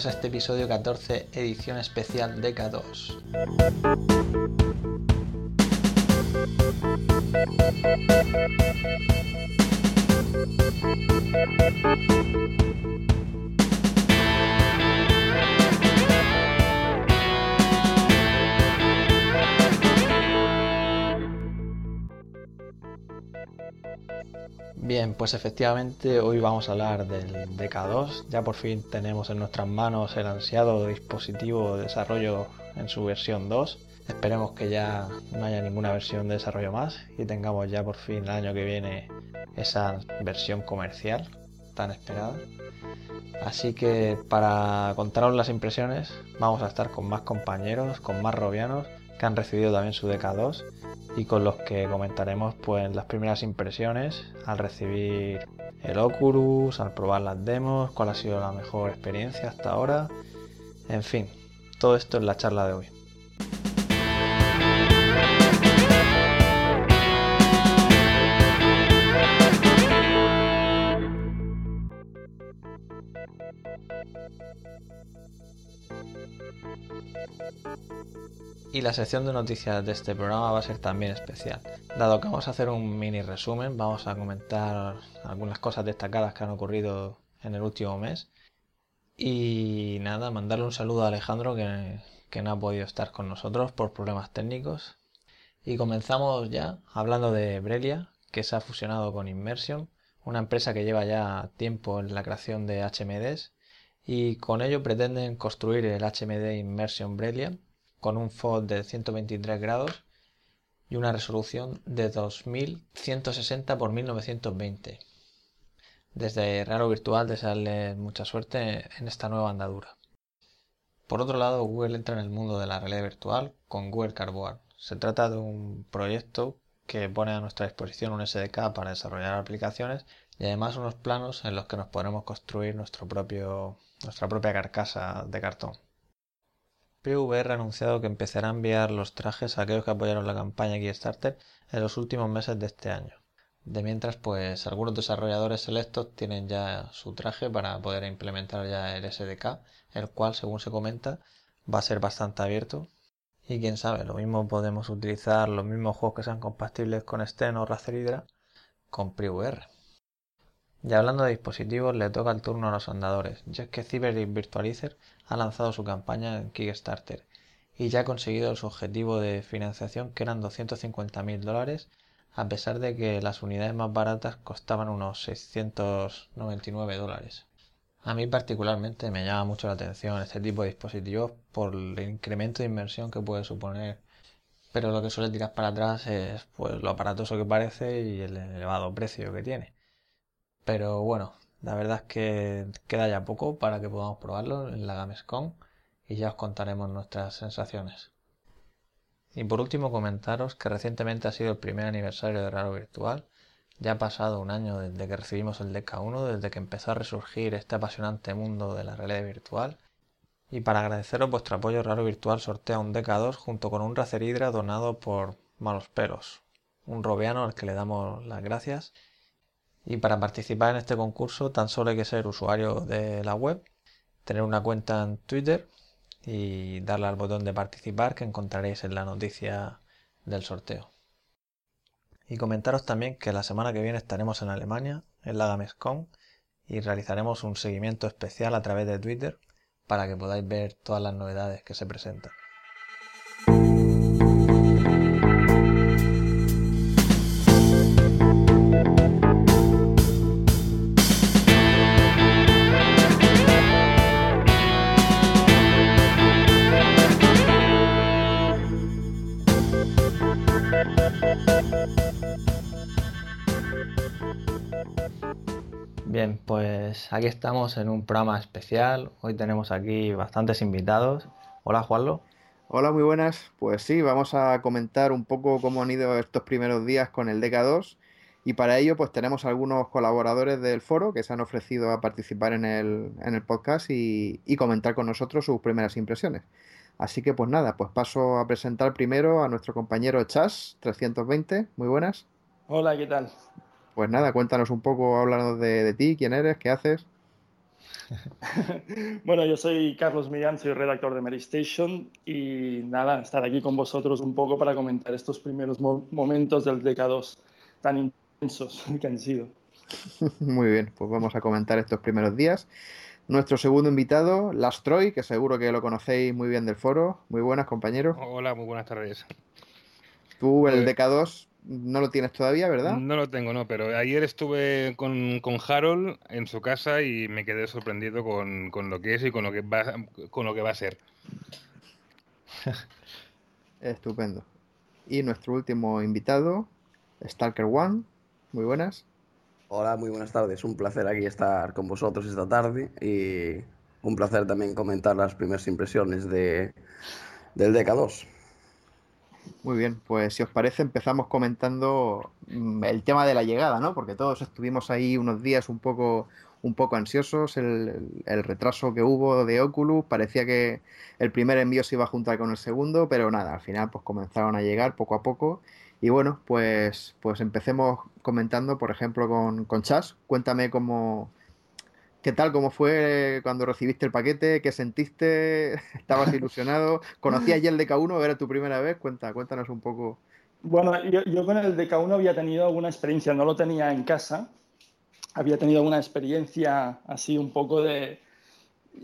bienvenidos este episodio 14, edición especial de K2. Bien, pues efectivamente hoy vamos a hablar del DK2. Ya por fin tenemos en nuestras manos el ansiado dispositivo de desarrollo en su versión 2. Esperemos que ya no haya ninguna versión de desarrollo más y tengamos ya por fin el año que viene esa versión comercial tan esperada. Así que para contaros las impresiones vamos a estar con más compañeros, con más robianos que han recibido también su DK2 y con los que comentaremos pues las primeras impresiones al recibir el Oculus, al probar las demos, cuál ha sido la mejor experiencia hasta ahora, en fin, todo esto en la charla de hoy. Y la sección de noticias de este programa va a ser también especial. Dado que vamos a hacer un mini resumen, vamos a comentar algunas cosas destacadas que han ocurrido en el último mes. Y nada, mandarle un saludo a Alejandro que, no ha podido estar con nosotros por problemas técnicos. Y comenzamos ya hablando de Brelia, que se ha fusionado con Immersion, una empresa que lleva ya tiempo en la creación de HMDs y con ello pretenden construir el HMD Immersion Brelia con un FOD de 123 grados y una resolución de 2160 x 1920. Desde Raro Virtual desearles mucha suerte en esta nueva andadura. Por otro lado, Google entra en el mundo de la realidad virtual con Google Cardboard. Se trata de un proyecto que pone a nuestra disposición un SDK para desarrollar aplicaciones y además unos planos en los que nos podremos construir nuestro propio, nuestra propia carcasa de cartón. PVR ha anunciado que empezará a enviar los trajes a aquellos que apoyaron la campaña Kickstarter en los últimos meses de este año. De mientras, pues algunos desarrolladores selectos tienen ya su traje para poder implementar ya el SDK, el cual, según se comenta, va a ser bastante abierto. Y quién sabe, lo mismo podemos utilizar los mismos juegos que sean compatibles con Sten o Razer Hydra con PriVR. Y hablando de dispositivos, le toca el turno a los andadores, ya que Cyber Virtualizer ha lanzado su campaña en Kickstarter y ya ha conseguido su objetivo de financiación que eran 250.000 dólares a pesar de que las unidades más baratas costaban unos 699 dólares. A mí particularmente me llama mucho la atención este tipo de dispositivos por el incremento de inversión que puede suponer, pero lo que suele tirar para atrás es pues lo aparatoso que parece y el elevado precio que tiene. Pero bueno, la verdad es que queda ya poco para que podamos probarlo en la Gamescom y ya os contaremos nuestras sensaciones. Y por último comentaros que recientemente ha sido el primer aniversario de Raro Virtual. Ya ha pasado un año desde que recibimos el DK1, desde que empezó a resurgir este apasionante mundo de la realidad virtual. Y para agradeceros vuestro apoyo, Raro Virtual sortea un DK2 junto con un Racer Hydra donado por Malos Pelos, un robiano al que le damos las gracias y para participar en este concurso tan solo hay que ser usuario de la web, tener una cuenta en Twitter y darle al botón de participar que encontraréis en la noticia del sorteo. Y comentaros también que la semana que viene estaremos en Alemania, en la Gamescom, y realizaremos un seguimiento especial a través de Twitter para que podáis ver todas las novedades que se presentan. Pues aquí estamos en un programa especial. Hoy tenemos aquí bastantes invitados. Hola, Juanlo. Hola, muy buenas. Pues sí, vamos a comentar un poco cómo han ido estos primeros días con el DK2 y para ello pues tenemos algunos colaboradores del foro que se han ofrecido a participar en el, podcast y, y, comentar con nosotros sus primeras impresiones. Así que pues nada, pues paso a presentar primero a nuestro compañero Chas320. Muy buenas. Hola, ¿qué tal? Pues nada, cuéntanos un poco, háblanos de, ti, quién eres, qué haces. bueno, yo soy Carlos Millán, soy redactor de Mary Station y nada, estar aquí con vosotros un poco para comentar estos primeros momentos del DK2 tan intensos que han sido. Muy bien, pues vamos a comentar estos primeros días. Nuestro segundo invitado, Lastroy, que seguro que lo conocéis muy bien del foro. Muy buenas, compañeros. Hola, muy buenas tardes. Tú el pues DK2 no lo tienes todavía, ¿verdad? No lo tengo, no, pero ayer estuve con, Harold en su casa y me quedé sorprendido con, lo que es y con lo que va, con lo que va a ser. Estupendo. Y nuestro último invitado, Stalker One. Muy buenas. Hola, muy buenas tardes. Un placer aquí estar con vosotros esta tarde y un placer también comentar las primeras impresiones de, del DK2. Muy bien, pues si os parece empezamos comentando mm, el tema de la llegada, ¿no? Porque todos estuvimos ahí unos días un poco, un poco ansiosos, el, retraso que hubo de Oculus, parecía que el primer envío se iba a juntar con el segundo, pero nada, al final pues comenzaron a llegar poco a poco y bueno, pues, pues empecemos comentando, por ejemplo, con, con Chas. Cuéntame cómo, ¿Qué tal? ¿Cómo fue cuando recibiste el paquete? ¿Qué sentiste? ¿Estabas ilusionado? ¿Conocías ya el DK1? ¿Era tu primera vez? Cuenta, cuéntanos un poco. Bueno, yo, con el DK1 había tenido alguna experiencia, no lo tenía en casa. Había tenido alguna experiencia así un poco de...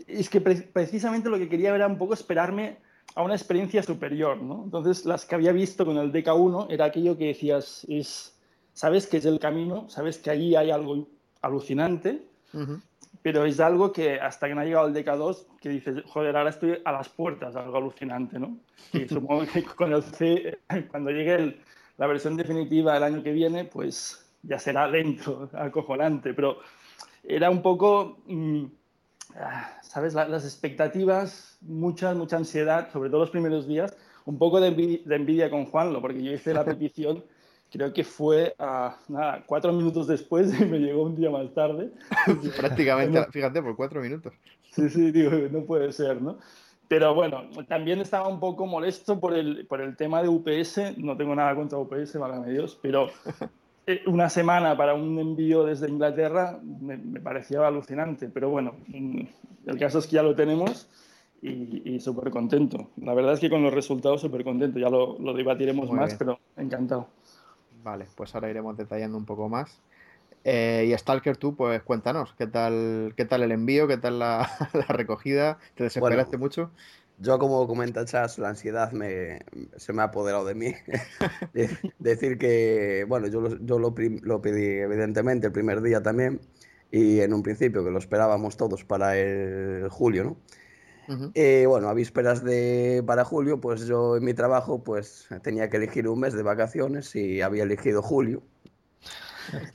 Es que precisamente lo que quería era un poco esperarme a una experiencia superior, ¿no? Entonces, las que había visto con el DK1 era aquello que decías, es, sabes que es el camino, sabes que allí hay algo alucinante, pero es algo que hasta que no ha llegado el DK2, que dices, joder, ahora estoy a las puertas, algo alucinante, ¿no? Y supongo que cuando, cuando llegue la versión definitiva del año que viene, pues ya será dentro, acojonante, pero era un poco... Mm, Ah, ¿sabes? las expectativas, mucha, mucha ansiedad, sobre todo los primeros días, un poco de envidia, con Juanlo, porque yo hice la petición, creo que fue a, nada, cuatro minutos después y me llegó un día más tarde. Prácticamente, fíjate, por cuatro minutos. Sí, sí, digo, no puede ser, ¿no? Pero bueno, también estaba un poco molesto por el, por el tema de UPS, no tengo nada contra UPS, válgame Dios, pero eh, una semana para un envío desde Inglaterra me, parecía alucinante, pero bueno, mm, el caso es que ya lo tenemos y, súper contento. La verdad es que con los resultados súper contento, ya lo, debatiremos más, pero encantado. Vale, pues ahora iremos detallando un poco más. Eh, y Stalker, tú, pues cuéntanos, ¿qué tal, qué tal el envío? ¿Qué tal la, recogida? ¿Te desesperaste mucho? Yo, como comenta Chas, la ansiedad me, se me ha apoderado de mí. Decir que, bueno, yo, lo, yo lo, pedí evidentemente el primer día también y en un principio que lo esperábamos todos para el julio, ¿no? Y bueno, a vísperas de para julio, pues yo en mi trabajo pues tenía que elegir un mes de vacaciones y había elegido julio.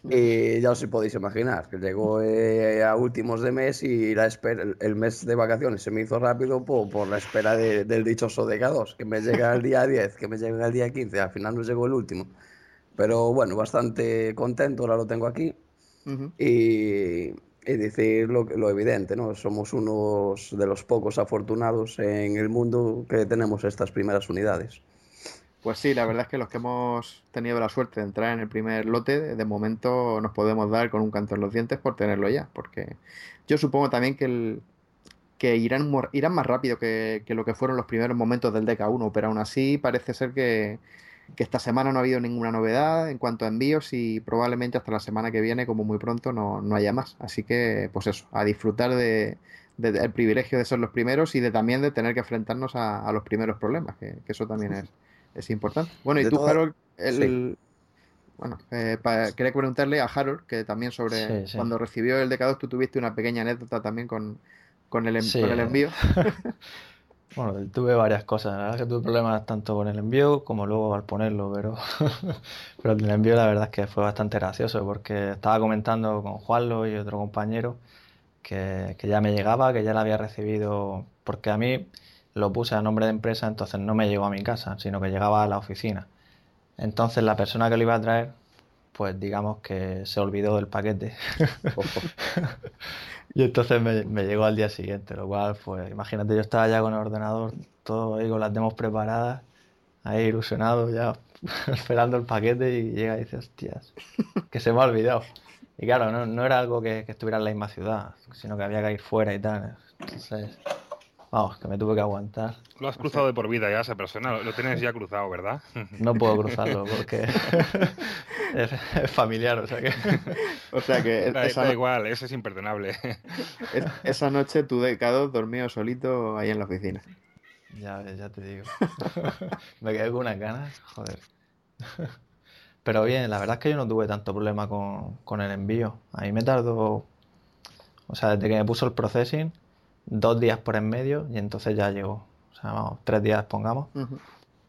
Y ya os podéis imaginar, que llegó eh, a últimos de mes y la espera, el mes de vacaciones se me hizo rápido por, la espera del dichoso DK2, que me llega el día 10, que me llega el día 15, al final no llegó el último. Pero bueno, bastante contento, ahora lo tengo aquí. y, decir lo, lo, evidente, ¿no? Somos unos de los pocos afortunados en el mundo que tenemos estas primeras unidades. Pues sí, la verdad es que los que hemos tenido la suerte de entrar en el primer lote, de momento nos podemos dar con un canto en los dientes por tenerlo ya, porque yo supongo también que, el, que irán, irán más rápido que, lo que fueron los primeros momentos del DK1, pero aún así parece ser que, esta semana no ha habido ninguna novedad en cuanto a envíos y probablemente hasta la semana que viene, como muy pronto, no, haya más. Así que, pues eso, a disfrutar de, del privilegio de ser los primeros y de también de tener que enfrentarnos a, los primeros problemas, que eso también es es importante. Bueno, y tú, Harold, el, bueno, eh, quería preguntarle a Harold, que también sobre cuando recibió el DK2, tú tuviste una pequeña anécdota también con, con, el, el envío. bueno, tuve varias cosas. La verdad es que tuve problemas tanto con el envío como luego al ponerlo, pero, pero el envío la verdad es que fue bastante gracioso porque estaba comentando con Juanlo y otro compañero que, que ya me llegaba, que ya la había recibido, porque a mí lo puse a nombre de empresa, entonces no me llegó a mi casa, sino que llegaba a la oficina. Entonces la persona que lo iba a traer, pues digamos que se olvidó del paquete. y entonces me, llegó al día siguiente, lo cual, pues imagínate, yo estaba ya con el ordenador, todo ahí con las demos preparadas, ahí ilusionado ya, esperando el paquete y llega y dice, hostias, que se me ha olvidado. Y claro, no, no era algo que, que estuviera en la misma ciudad, sino que había que ir fuera y tal. Entonces, vamos, que me tuve que aguantar. Lo has cruzado de por vida ya esa persona, lo, lo tienes ya cruzado, ¿verdad? No puedo cruzarlo porque es, es familiar, o sea que... O sea que Da, esa, da igual, eso es imperdonable. es- esa noche tu DK2 dormido solito ahí en la oficina. Ya ves, ya te digo. Me quedé con unas ganas, joder. Pero bien, la verdad es que yo no tuve tanto problema con, con el envío. A mí me tardó, o sea, desde que me puso el processing, dos días por en medio y entonces ya llegó. O sea, vamos, tres días pongamos,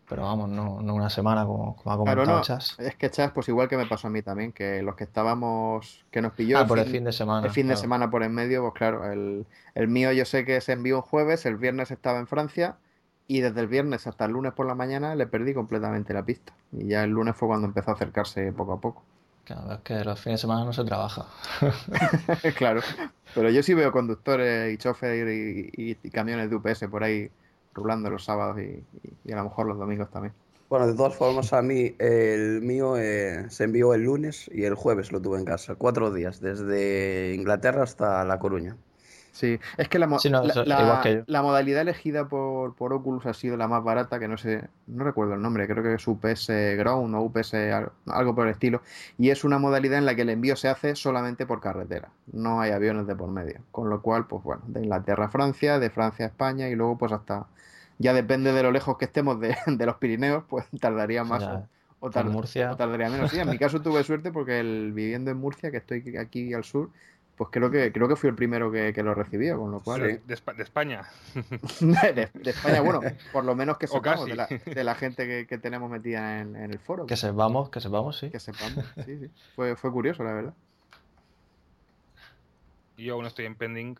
pero vamos, no, no una semana como, como ha Claro, comentado no, Chas. es que Chas, pues igual que me pasó a mí también, que los que estábamos, que nos pilló Ah, el por el fin- de semana. el fin de semana por en medio, pues claro, el, el mío yo sé que se envió un jueves, el viernes estaba en Francia y desde el viernes hasta el lunes por la mañana le perdí completamente la pista. Y ya el lunes fue cuando empezó a acercarse poco a poco. Claro, es que los fines de semana no se trabaja. claro, pero yo sí veo conductores y chofer y, y- camiones de UPS por ahí rulando los sábados y, y- y a lo mejor los domingos también. Bueno, de todas formas, a mí el mío eh, se envió el lunes y el jueves lo tuve en casa. Cuatro días, desde Inglaterra hasta La Coruña. Sí, es que la, mo- Sí, no, la, que modalidad elegida por, por Oculus ha sido la más barata, que no sé, no recuerdo el nombre, creo que es UPS Ground o UPS al- algo por el estilo, y es una modalidad en la que el envío se hace solamente por carretera, no hay aviones de por medio, con lo cual, pues bueno, de Inglaterra a Francia, de Francia a España y luego pues hasta, ya depende de lo lejos que estemos de, de los Pirineos, pues tardaría más Ya, o, Murcia. o tardaría menos. Sí, en mi caso tuve suerte porque el, viviendo en Murcia, que estoy aquí al sur, pues creo que creo que fui el primero que, que lo recibió, con lo cual Pero de, Espa- de España. de, de España, bueno, por lo menos que sepamos de casi. la, de la gente que, que tenemos metida en, en el foro, Que sepamos, que sepamos, sí. que sepamos. Sí, sí. Fue, fue curioso, la verdad. Yo aún estoy en pending.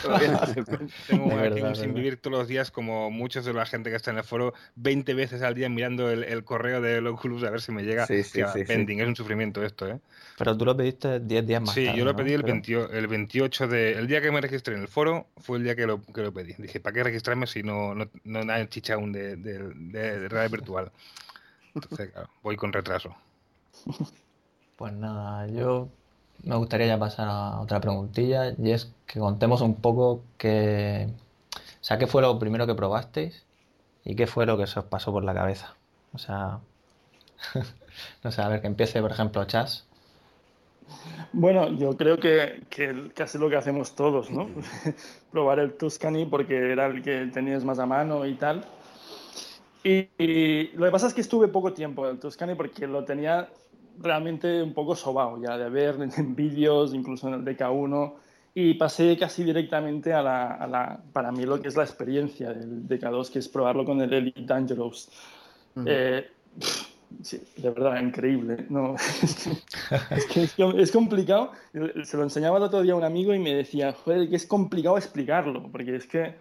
Todavía no se cuenta. Tengo aquí verdad, un sin vivir todos los días, como muchos de la gente que está en el foro, 20 veces al día mirando el, el correo de Oculus a ver si me llega. Sí, sí, sí, sí. pending, es un sufrimiento esto, ¿eh? Pero tú lo pediste 10 días más Sí, tarde, yo lo ¿no? pedí el, Creo. 28, el 28 de... El día que me registré en el foro fue el día que lo, que lo pedí. Dije, ¿para qué registrarme si no, no, no hay chicha aún de, de, de- de realidad virtual? Entonces, claro, voy con retraso. Pues nada, yo me gustaría ya pasar a otra preguntilla y es que contemos un poco que, sea, qué fue lo primero que probasteis y qué fue lo que se os pasó por la cabeza. O sea, no sé, a ver, que empiece, por ejemplo, Chas. Bueno, yo creo que, que casi lo que hacemos todos, ¿no? Probar el Tuscany porque era el que tenías más a mano y tal. Y, y lo que pasa es que estuve poco tiempo en el Tuscany porque lo tenía realmente un poco sobao ya de ver en vídeos, incluso en el DK1, y pasé casi directamente a la, a la, para mí lo que es la experiencia del DK2, que es probarlo con el Elite Dangerous. Ujú. Eh, pff, sí, de verdad, increíble. No, es, que, es, que es complicado. Se lo enseñaba el otro día a un amigo y me decía, joder, que es complicado explicarlo, porque es que,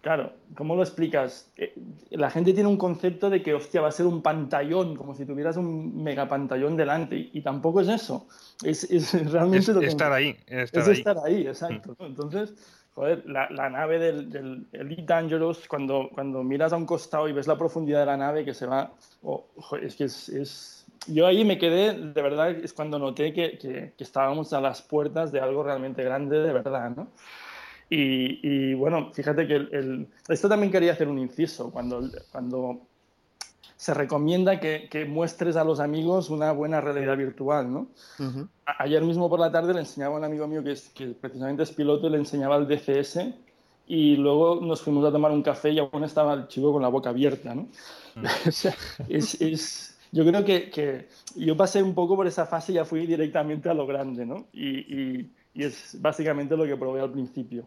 claro, ¿cómo lo explicas? Eh, La gente tiene un concepto de que, hostia, va a ser un pantallón, como si tuvieras un megapantallón delante, y, y tampoco es eso. Es, es realmente Es, lo que- estar ahí, es estar es ahí. estar ahí, exacto. ¿no? Entonces, joder, la, la nave del, del Elite Dangerous, cuando, cuando miras a un costado y ves la profundidad de la nave que se va, oh, joder, es que es, es- Yo ahí me quedé, de verdad, es cuando noté que, que- que estábamos a las puertas de algo realmente grande, de verdad, ¿no? Y, y, bueno, fíjate que el, el- esto también quería hacer un inciso, cuando, cuando se recomienda que, que muestres a los amigos una buena realidad virtual, ¿no? Ujú. A- Ayer mismo por la tarde le enseñaba a un amigo mío que, es, que precisamente es piloto y le enseñaba el DCS y luego nos fuimos a tomar un café y aún estaba el chico con la boca abierta, ¿no? O sea, es, es- yo creo que, que yo pasé un poco por esa fase y ya fui directamente a lo grande, ¿no? Y, y- y es básicamente lo que probé al principio.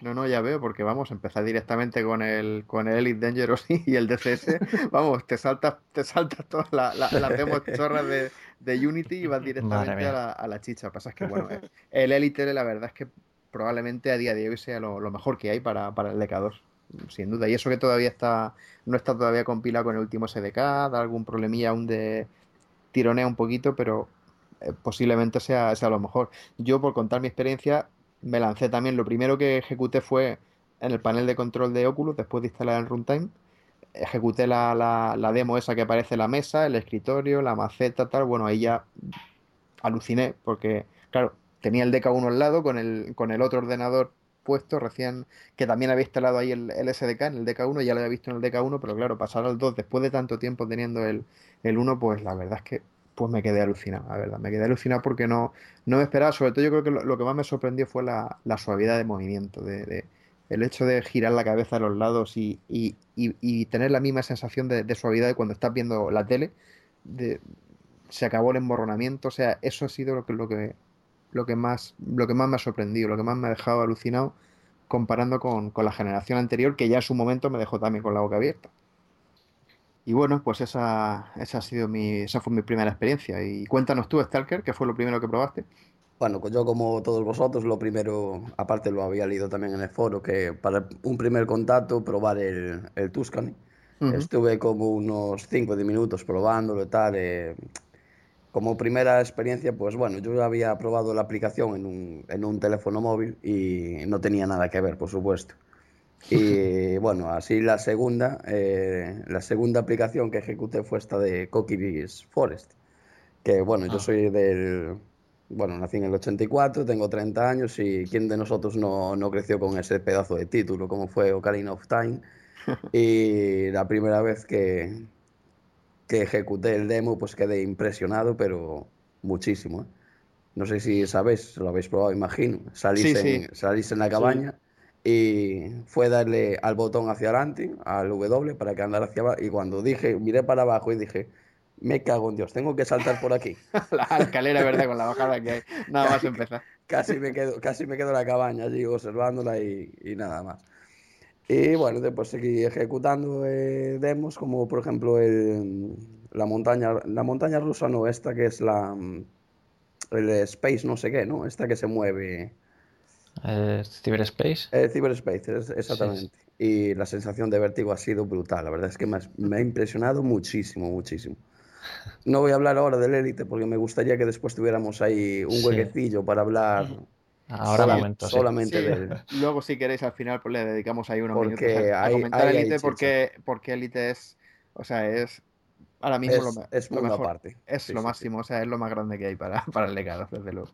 No, no, ya veo, porque vamos, empezar directamente con el, con el Elite Dangerous y el DCS, vamos, te saltas, te saltas todas la- la- las demos chorras de, de Unity y vas directamente a la, a la chicha. Pasa es que, bueno, el Elite la verdad es que probablemente a día de hoy sea lo, lo mejor que hay para, para el DK2, sin duda. Y eso que todavía está, no está todavía compilado con el último SDK, da algún problemilla aún de tironea un poquito, pero eh, posiblemente sea, sea lo mejor. Yo, por contar mi experiencia, me lancé también. Lo primero que ejecuté fue en el panel de control de Oculus, después de instalar el runtime. Ejecuté la, la- la demo esa que aparece en la mesa, el escritorio, la maceta, tal. Bueno, ahí ya aluciné porque, claro, tenía el DK1 al lado con el, con el otro ordenador puesto recién, que también había instalado ahí el, SDK en el DK1, ya lo había visto en el DK1, pero claro, pasar al 2 después de tanto tiempo teniendo el, el 1, pues la verdad es que pues me quedé alucinado, la verdad, me quedé alucinado porque no, no me esperaba, sobre todo yo creo que lo, que más me sorprendió fue la, la suavidad de movimiento, de, el hecho de girar la cabeza a los lados y, y, y, tener la misma sensación de, suavidad de cuando estás viendo la tele, de, se acabó el emborronamiento, o sea, eso ha sido lo que, lo que, lo que más, lo que más me ha sorprendido, lo que más me ha dejado alucinado comparando con, la generación anterior, que ya en su momento me dejó también con la boca abierta. Y bueno, pues esa, esa ha sido mi, esa fue mi primera experiencia. Y cuéntanos tú, Stalker, ¿qué fue lo primero que probaste? Bueno, pues yo como todos vosotros, lo primero, aparte lo había leído también en el foro, que para un primer contacto probar el, el Tuscany. Estuve como unos 5 o 10 minutos probándolo y tal. Eh, como primera experiencia, pues bueno, yo había probado la aplicación en un, en un teléfono móvil y no tenía nada que ver, por supuesto. Y bueno, así la segunda, eh, la segunda aplicación que ejecuté fue esta de Coquille's Forest, que bueno, yo ah. soy del, bueno, nací en el 84, tengo 30 años y quién de nosotros no, no creció con ese pedazo de título como fue Ocarina of Time. Y la primera vez que, que ejecuté el demo, pues quedé impresionado, pero muchísimo. ¿eh? No sé si sabéis, lo habéis probado, imagino. Salís, en, en la cabaña y fue darle al botón hacia adelante, al W, para que andara hacia abajo. Y cuando dije, miré para abajo y dije, me cago en Dios, tengo que saltar por aquí. la escalera, ¿verdad? Con la bajada que hay. Nada más empezar. Casi me quedo, casi me quedo en la cabaña allí observándola y, y nada más. Y bueno, después seguí ejecutando eh, demos, como por ejemplo el, la, montaña, la montaña rusa, no, esta que es la. El Space, no sé qué, ¿no? Esta que se mueve. Eh, ¿Cyberspace? Eh, Cyberspace, exactamente. Y la sensación de vértigo ha sido brutal. La verdad es que me, me ha impresionado muchísimo, muchísimo. No voy a hablar ahora del élite porque me gustaría que después tuviéramos ahí un huequecillo para hablar Ahora solamente de Luego, si queréis, al final pues, le dedicamos ahí unos minutos a, comentar Elite porque, porque Elite es, o sea, es ahora mismo es, lo, es lo aparte. Es lo máximo, o sea, es lo más grande que hay para, para el legado, desde luego.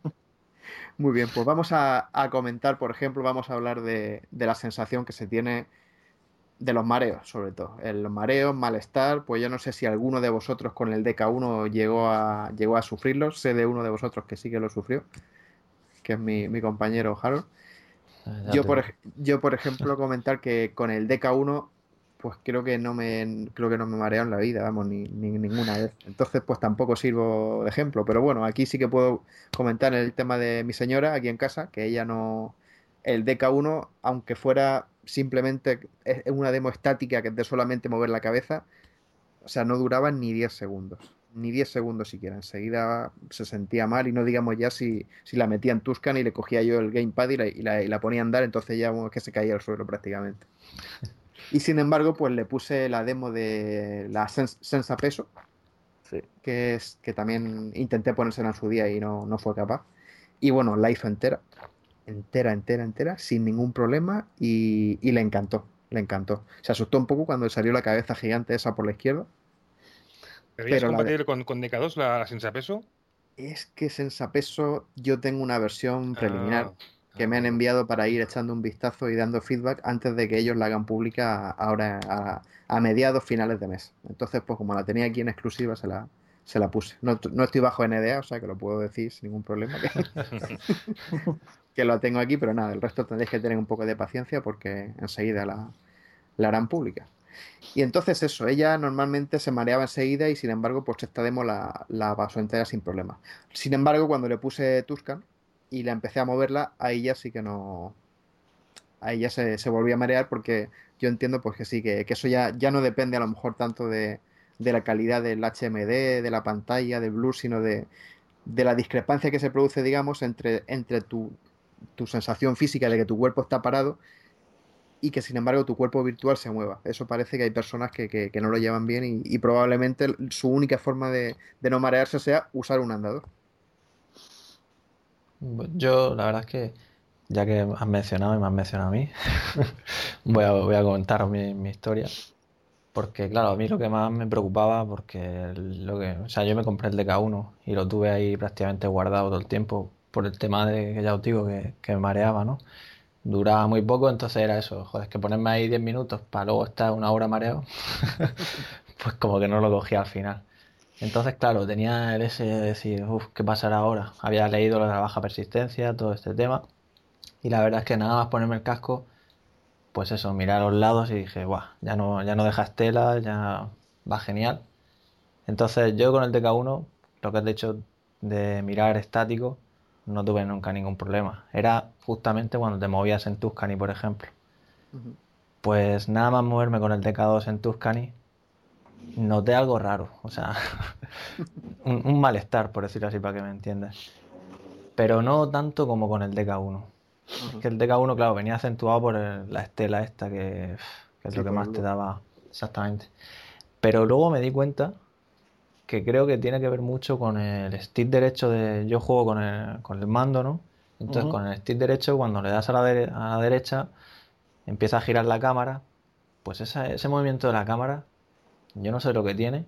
Muy bien, pues vamos a, a comentar, por ejemplo, vamos a hablar de, de, la sensación que se tiene de los mareos, sobre todo. El mareo, malestar, pues yo no sé si alguno de vosotros con el DK1 llegó a, llegó a sufrirlo, sé de uno de vosotros que sí que lo sufrió que es mi, compañero Harold. Ah, yo por, yo, por ejemplo, comentar que con el DK1, pues creo que no me creo que no me mareo en la vida, vamos, ni, ninguna vez. Entonces, pues tampoco sirvo de ejemplo. Pero bueno, aquí sí que puedo comentar el tema de mi señora aquí en casa, que ella no. El DK1, aunque fuera simplemente una demo estática que es de solamente mover la cabeza, o sea, no duraba ni 10 segundos ni 10 segundos siquiera. Enseguida se sentía mal y no digamos ya si, si la metía en Tuscan y le cogía yo el gamepad y la, y la, y la ponía a andar, entonces ya es que se caía al suelo prácticamente. Y sin embargo, pues le puse la demo de la Sensa Peso, que, es, que también intenté ponérsela en su día y no, no fue capaz. Y bueno, la hizo entera, entera, entera, entera, sin ningún problema y, y le encantó, le encantó. Se asustó un poco cuando salió la cabeza gigante esa por la izquierda, ¿Pero, es compatible con, con DK2 la, Sensapeso? Es que Sensapeso yo tengo una versión preliminar ah, que me han ah. enviado para ir echando un vistazo y dando feedback antes de que ellos la hagan pública ahora a, mediados finales de mes. Entonces, pues como la tenía aquí en exclusiva, se la, se la puse. No, no, estoy bajo NDA, o sea que lo puedo decir sin ningún problema. Que, lo tengo aquí, pero nada, el resto tendréis que tener un poco de paciencia porque enseguida la, la harán pública. Y entonces eso, ella normalmente se mareaba enseguida y sin embargo, pues esta demo la, la pasó entera sin problema. Sin embargo, cuando le puse Tuscan y la empecé a moverla, ahí ya sí que no. Ahí ya se, se volvió a marear porque yo entiendo pues que sí, que, eso ya, ya no depende a lo mejor tanto de, de la calidad del HMD, de la pantalla, del blue, sino de, de la discrepancia que se produce, digamos, entre, entre tu, tu sensación física de que tu cuerpo está parado y que sin embargo tu cuerpo virtual se mueva. Eso parece que hay personas que, no lo llevan bien y, probablemente su única forma de, no marearse sea usar un andador. Yo la verdad es que ya que has mencionado y me has mencionado a mí, voy, a, voy a comentar mi, historia. Porque, claro, a mí lo que más me preocupaba, porque lo que, o sea, yo me compré el DK1 y lo tuve ahí prácticamente guardado todo el tiempo por el tema de que ya os digo que, que me mareaba, ¿no? Duraba muy poco, entonces era eso, joder, es que ponerme ahí 10 minutos para luego estar una hora mareado, pues como que no lo cogía al final. Entonces, claro, tenía el ese de decir, uff, ¿qué pasará ahora? Había leído la baja persistencia, todo este tema, y la verdad es que nada más ponerme el casco, pues eso, miré a los lados y dije, guau, ya no, ya no deja estela, ya va genial. Entonces yo con el DK1, lo que has dicho de mirar estático, no tuve nunca ningún problema. Era justamente cuando te movías en Tuscany, por ejemplo. Pues nada más moverme con el DK2 en Tuscany, noté algo raro, o sea, un, un malestar, por decirlo así, para que me entiendas. Pero no tanto como con el DK1. Es que el DK1, claro, venía acentuado por el- la estela esta, que, que es Sí, lo que más el te daba exactamente. Pero luego me di cuenta que creo que tiene que ver mucho con el stick derecho de... Yo juego con el, con el mando, ¿no? Entonces con el stick derecho, cuando le das a la, dere- a la derecha, empieza a girar la cámara. Pues esa- ese movimiento de la cámara, yo no sé lo que tiene,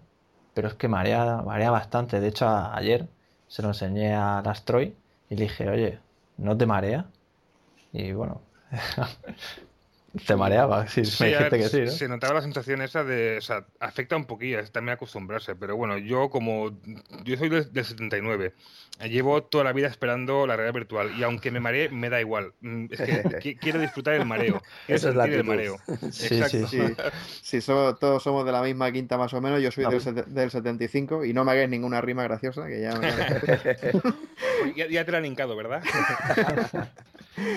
pero es que marea, marea bastante. De hecho, ayer se lo enseñé a Lastroy y le dije, oye, ¿no te marea? Y bueno, te mareaba, sí, Sí, me dijiste ver, que sí, ¿no? se notaba la sensación esa de, o sea, afecta un poquillo, es también acostumbrarse, pero bueno, yo como, yo soy del, del 79, eh, llevo toda la vida esperando la realidad virtual y aunque me maree, me da igual, Mm, es que qui- quiero disfrutar el mareo, Esa es la sentir el actitud. mareo. Sí, Exacto. sí, Sí, sí, so- todos somos de la misma quinta más o menos. Yo soy del, del 75 y no me hagáis ninguna rima graciosa, que ya me... Ya, ya te la han hincado, ¿verdad?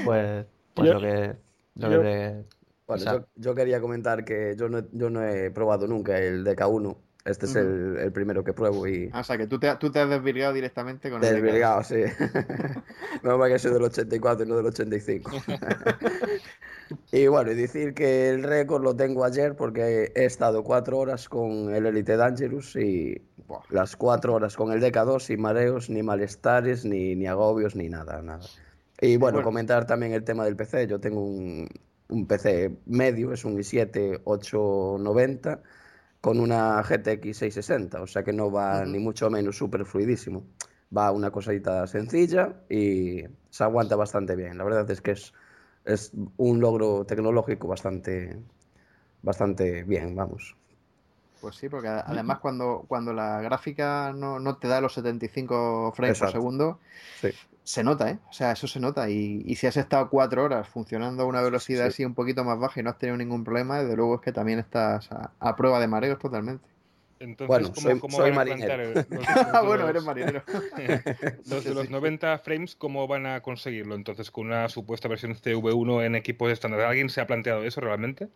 Pues, pues Yo- lo que, yo- te- Bueno, o sea, yo, yo quería comentar que yo no, yo no he probado nunca el DK1. Este es el, el primero que pruebo y Ah, O sea, que tú te, tú te has desvirgado directamente con el DK2. desvirgado, sí. Menos mal que soy del 84 y no del 85. y bueno, y decir que el récord lo tengo ayer porque he estado cuatro horas con el Elite Dangerous y Buah. las cuatro horas con el DK2 sin mareos, ni malestares, ni, ni agobios, ni nada, nada. Y bueno, bueno. comentar también el tema del PC. Yo tengo un, un PC medio, es un i7 890 con una GTX 660, o sea que no va ni mucho menos súper fluidísimo. Va una cosita sencilla y se aguanta bastante bien. La verdad es que es, es un logro tecnológico bastante, bastante bien, vamos. Pues sí, porque además cuando, cuando la gráfica no, no te da los 75 frames por segundo, Sí. Se nota, ¿eh? O sea, eso se nota. Y, y si has estado cuatro horas funcionando a una velocidad Sí. así un poquito más baja y no has tenido ningún problema, desde luego es que también estás a, a prueba de mareos totalmente. Entonces, Bueno, ¿cómo, soy- cómo soy van a marinero. plantear el- los, los Ah, bueno, los- eres marinero. los de los sí. 90 frames, ¿cómo van a conseguirlo? Entonces, con una supuesta versión CV1 en equipos estándar. ¿Alguien se ha planteado eso realmente?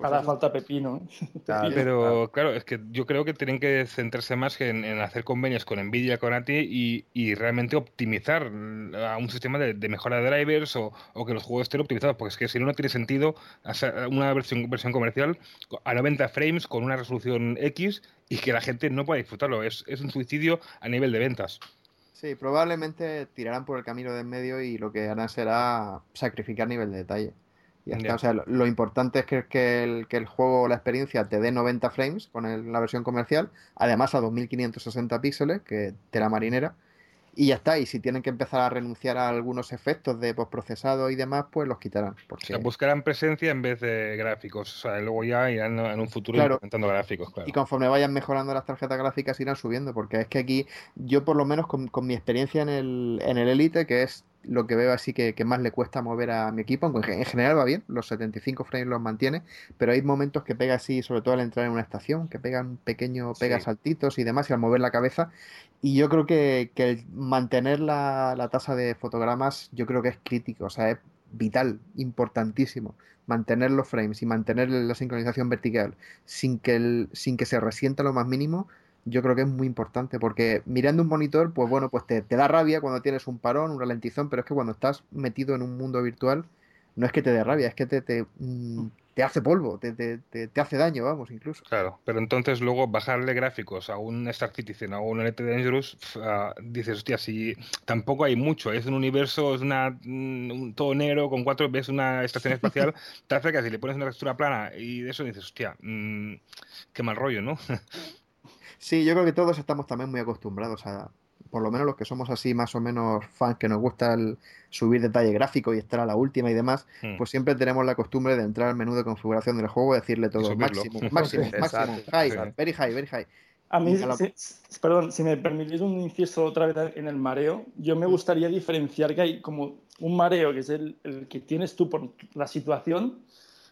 Hará eso. falta pepino. ¿eh? Claro. Pero claro, es que yo creo que tienen que centrarse más en, en hacer convenios con Nvidia, con ATI y, y realmente optimizar a un sistema de, de mejora de drivers o, o que los juegos estén optimizados, porque es que si no, no tiene sentido hacer una versión, versión comercial a 90 frames con una resolución X y que la gente no pueda disfrutarlo. Es, es un suicidio a nivel de ventas. Sí, probablemente tirarán por el camino de en medio y lo que harán será sacrificar nivel de detalle. Y ya está. Ya. O sea, lo, lo importante es que, que el, que el juego o la experiencia te dé 90 frames con el- la versión comercial, además a 2560 píxeles, que de la marinera, y ya está. Y si tienen que empezar a renunciar a algunos efectos de postprocesado y demás, pues los quitarán. O Porque... sea, buscarán presencia en vez de gráficos. O sea, luego ya irán en un futuro Claro. implementando gráficos, claro. Y conforme vayan mejorando las tarjetas gráficas irán subiendo, porque es que aquí yo por lo menos con, con mi experiencia en el, en el Elite, que es lo que veo así que, que más le cuesta mover a mi equipo, aunque en gen- en general va bien, los 75 frames los mantiene, pero hay momentos que pega así, sobre todo al entrar en una estación, que pega un pequeño, pega Sí. saltitos y demás, y al mover la cabeza, y yo creo que, que el mantener la, la tasa de fotogramas, yo creo que es crítico, o sea, es vital, importantísimo mantener los frames y mantener la sincronización vertical sin que, el- sin que se resienta lo más mínimo, yo creo que es muy importante porque mirando un monitor, pues bueno, pues te, te da rabia cuando tienes un parón, un ralentizón, pero es que cuando estás metido en un mundo virtual, no es que te dé rabia, es que te, te, mm, te hace polvo, te, te, te, hace daño, vamos, incluso. Claro, pero entonces luego bajarle gráficos a un Star Citizen o a un Elite Dangerous, uh, dices, hostia, si tampoco hay mucho, es un universo, es una, un, todo negro con cuatro, ves una estación espacial, te acercas y le pones una textura plana y de eso dices, hostia, mmm, qué mal rollo, ¿no? sí, yo creo que todos estamos también muy acostumbrados a, por lo menos los que somos así más o menos fans que nos gusta el subir detalle gráfico y estar a la última y demás, hmm. pues siempre tenemos la costumbre de entrar al menú de configuración del juego y decirle todo máximo, máximo, máximo, high, very high, very high. A mí, perdón, si me permitís un inciso otra vez en el mareo, yo me gustaría diferenciar que hay como un mareo que es el, que tienes tú por la situación,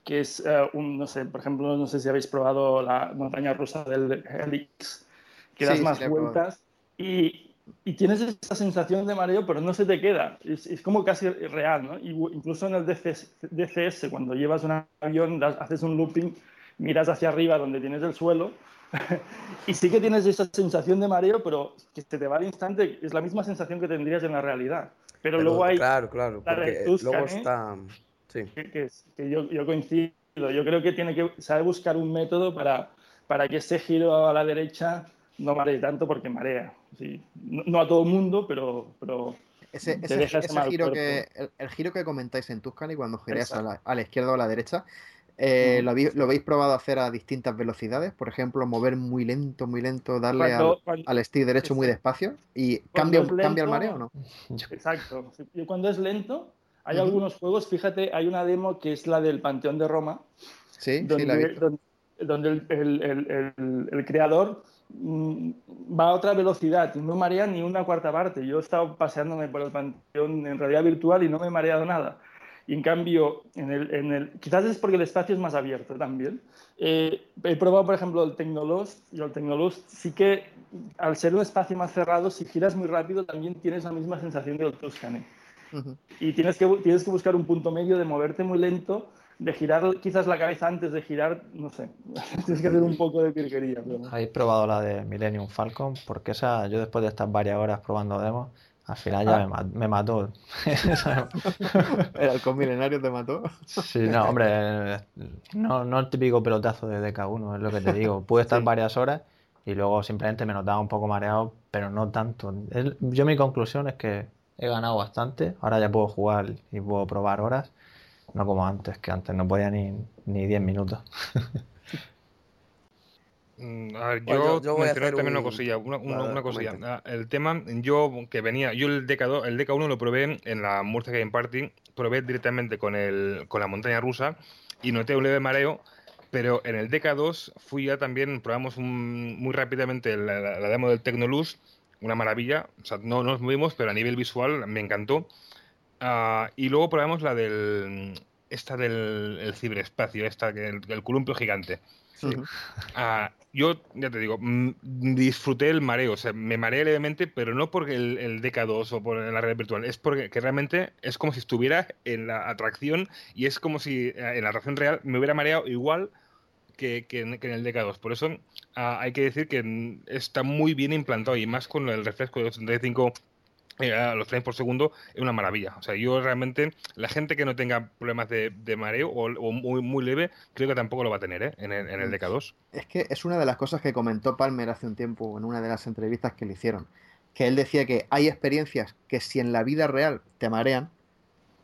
que es eh, un, no sé, por ejemplo, no sé si habéis probado la montaña rusa del Helix, que das más vueltas y, y tienes esa sensación de mareo, pero no se te queda. Es, es como casi real, ¿no? incluso en el DCS, DCS, cuando llevas un avión, haces un looping, miras hacia arriba donde tienes el suelo y sí que tienes esa sensación de mareo, pero que se te va al instante, es la misma sensación que tendrías en la realidad. Pero, luego hay... Claro, claro, porque luego está... Sí. Que, que, yo, yo, coincido, yo creo que tiene que saber buscar un método para, para que ese giro a la derecha no maree tanto porque marea. Sí. No, a todo el mundo, pero, pero ese, giro que, el, giro que comentáis en Tuscany cuando giras a la, izquierda o a la derecha, eh, ¿lo, habéis probado hacer a distintas velocidades? Por ejemplo, mover muy lento, muy lento, darle al, stick derecho muy despacio y cambia, cambia el mareo o no? Exacto. Y cuando es lento, hay algunos juegos, fíjate, hay una demo que es la del Panteón de Roma. Sí, donde, sí, la he donde, el, el creador Mm, va a otra velocidad y no marea ni una cuarta parte. Yo he estado paseándome por el panteón en realidad virtual y no me he mareado nada. Y en cambio, en el, en el, quizás es porque el espacio es más abierto también. Eh, he probado, por ejemplo, el Technolost y el Technolost sí que al ser un espacio más cerrado, si giras muy rápido también tienes la misma sensación que Y tienes que, tienes que buscar un punto medio de moverte muy lento de girar quizás la cabeza antes de girar, no sé, tienes que hacer un poco de pirquería. ¿Habéis probado la de Millennium Falcon? Porque esa, yo después de estas varias horas probando demos, al final ya ah. me, mató. ¿El halcón milenario te mató? sí, no, hombre, no, no el típico pelotazo de DK1, es lo que te digo. Pude estar varias horas y luego simplemente me notaba un poco mareado, pero no tanto. yo mi conclusión es que he ganado bastante, ahora ya puedo jugar y puedo probar horas no como antes, que antes no podía ni, ni 10 minutos. Mm, a ver, yo, yo, voy a hacer también una cosilla, una, una, cosilla. Ah, el tema, yo que venía, yo el DK2, el DK1 lo probé en la Murcia Game Party, probé directamente con el, con la montaña rusa y noté un leve mareo, pero en el DK2 fui ya también, probamos muy rápidamente la, la, demo del Tecnoluz, una maravilla, o sea, no nos movimos, pero a nivel visual me encantó. Ah, y luego probamos la del. Esta del ciberespacio, esta, que el, columpio gigante. Ah, yo, ya te digo, mm, disfruté el mareo, o sea, me mareé levemente, pero no porque el, el DK2 o por la red virtual, es porque realmente es como si estuviera en la atracción y es como si eh, en la atracción real me hubiera mareado igual que, en, el DK2. Por eso ah, hay que decir que está muy bien implantado y más con el refresco de 85 eh, a los frames por segundo es una maravilla. O sea, yo realmente, la gente que no tenga problemas de, mareo o, muy, muy leve, creo que tampoco lo va a tener ¿eh? en, el, en el mm. DK2. Es que es una de las cosas que comentó Palmer hace un tiempo en una de las entrevistas que le hicieron. Que él decía que hay experiencias que si en la vida real te marean,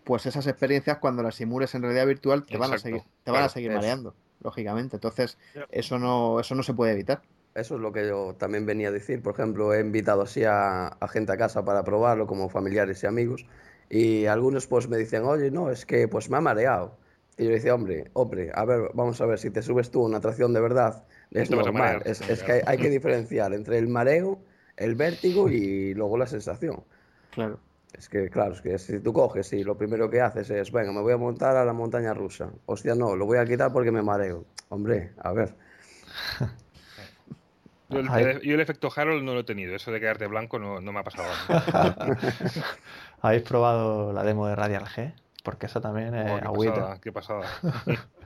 pues esas experiencias cuando las simules en realidad virtual te van a seguir, te van a seguir mareando, lógicamente. Entonces, eso no, eso no se puede evitar. Eso es lo que yo también venía a decir. Por ejemplo, he invitado así a, gente a casa para probarlo, como familiares y amigos. Y algunos pues me dicen, oye, no, es que pues me ha mareado. Y yo decía, hombre, hombre, a ver, vamos a ver, si te subes tú a una atracción de verdad, es normal. Es, que hay, que diferenciar entre el mareo, el vértigo y luego la sensación. Claro. Es que, claro, es que si tú coges y lo primero que haces es, venga, me voy a montar a la montaña rusa. Hostia, no, lo voy a quitar porque me mareo. Hombre, a ver. Yo el, efecto Harold no lo he tenido, eso de quedarte blanco no, me ha pasado. ¿Habéis probado la demo de Radial G? Porque esa también es oh, agüita. qué pasada.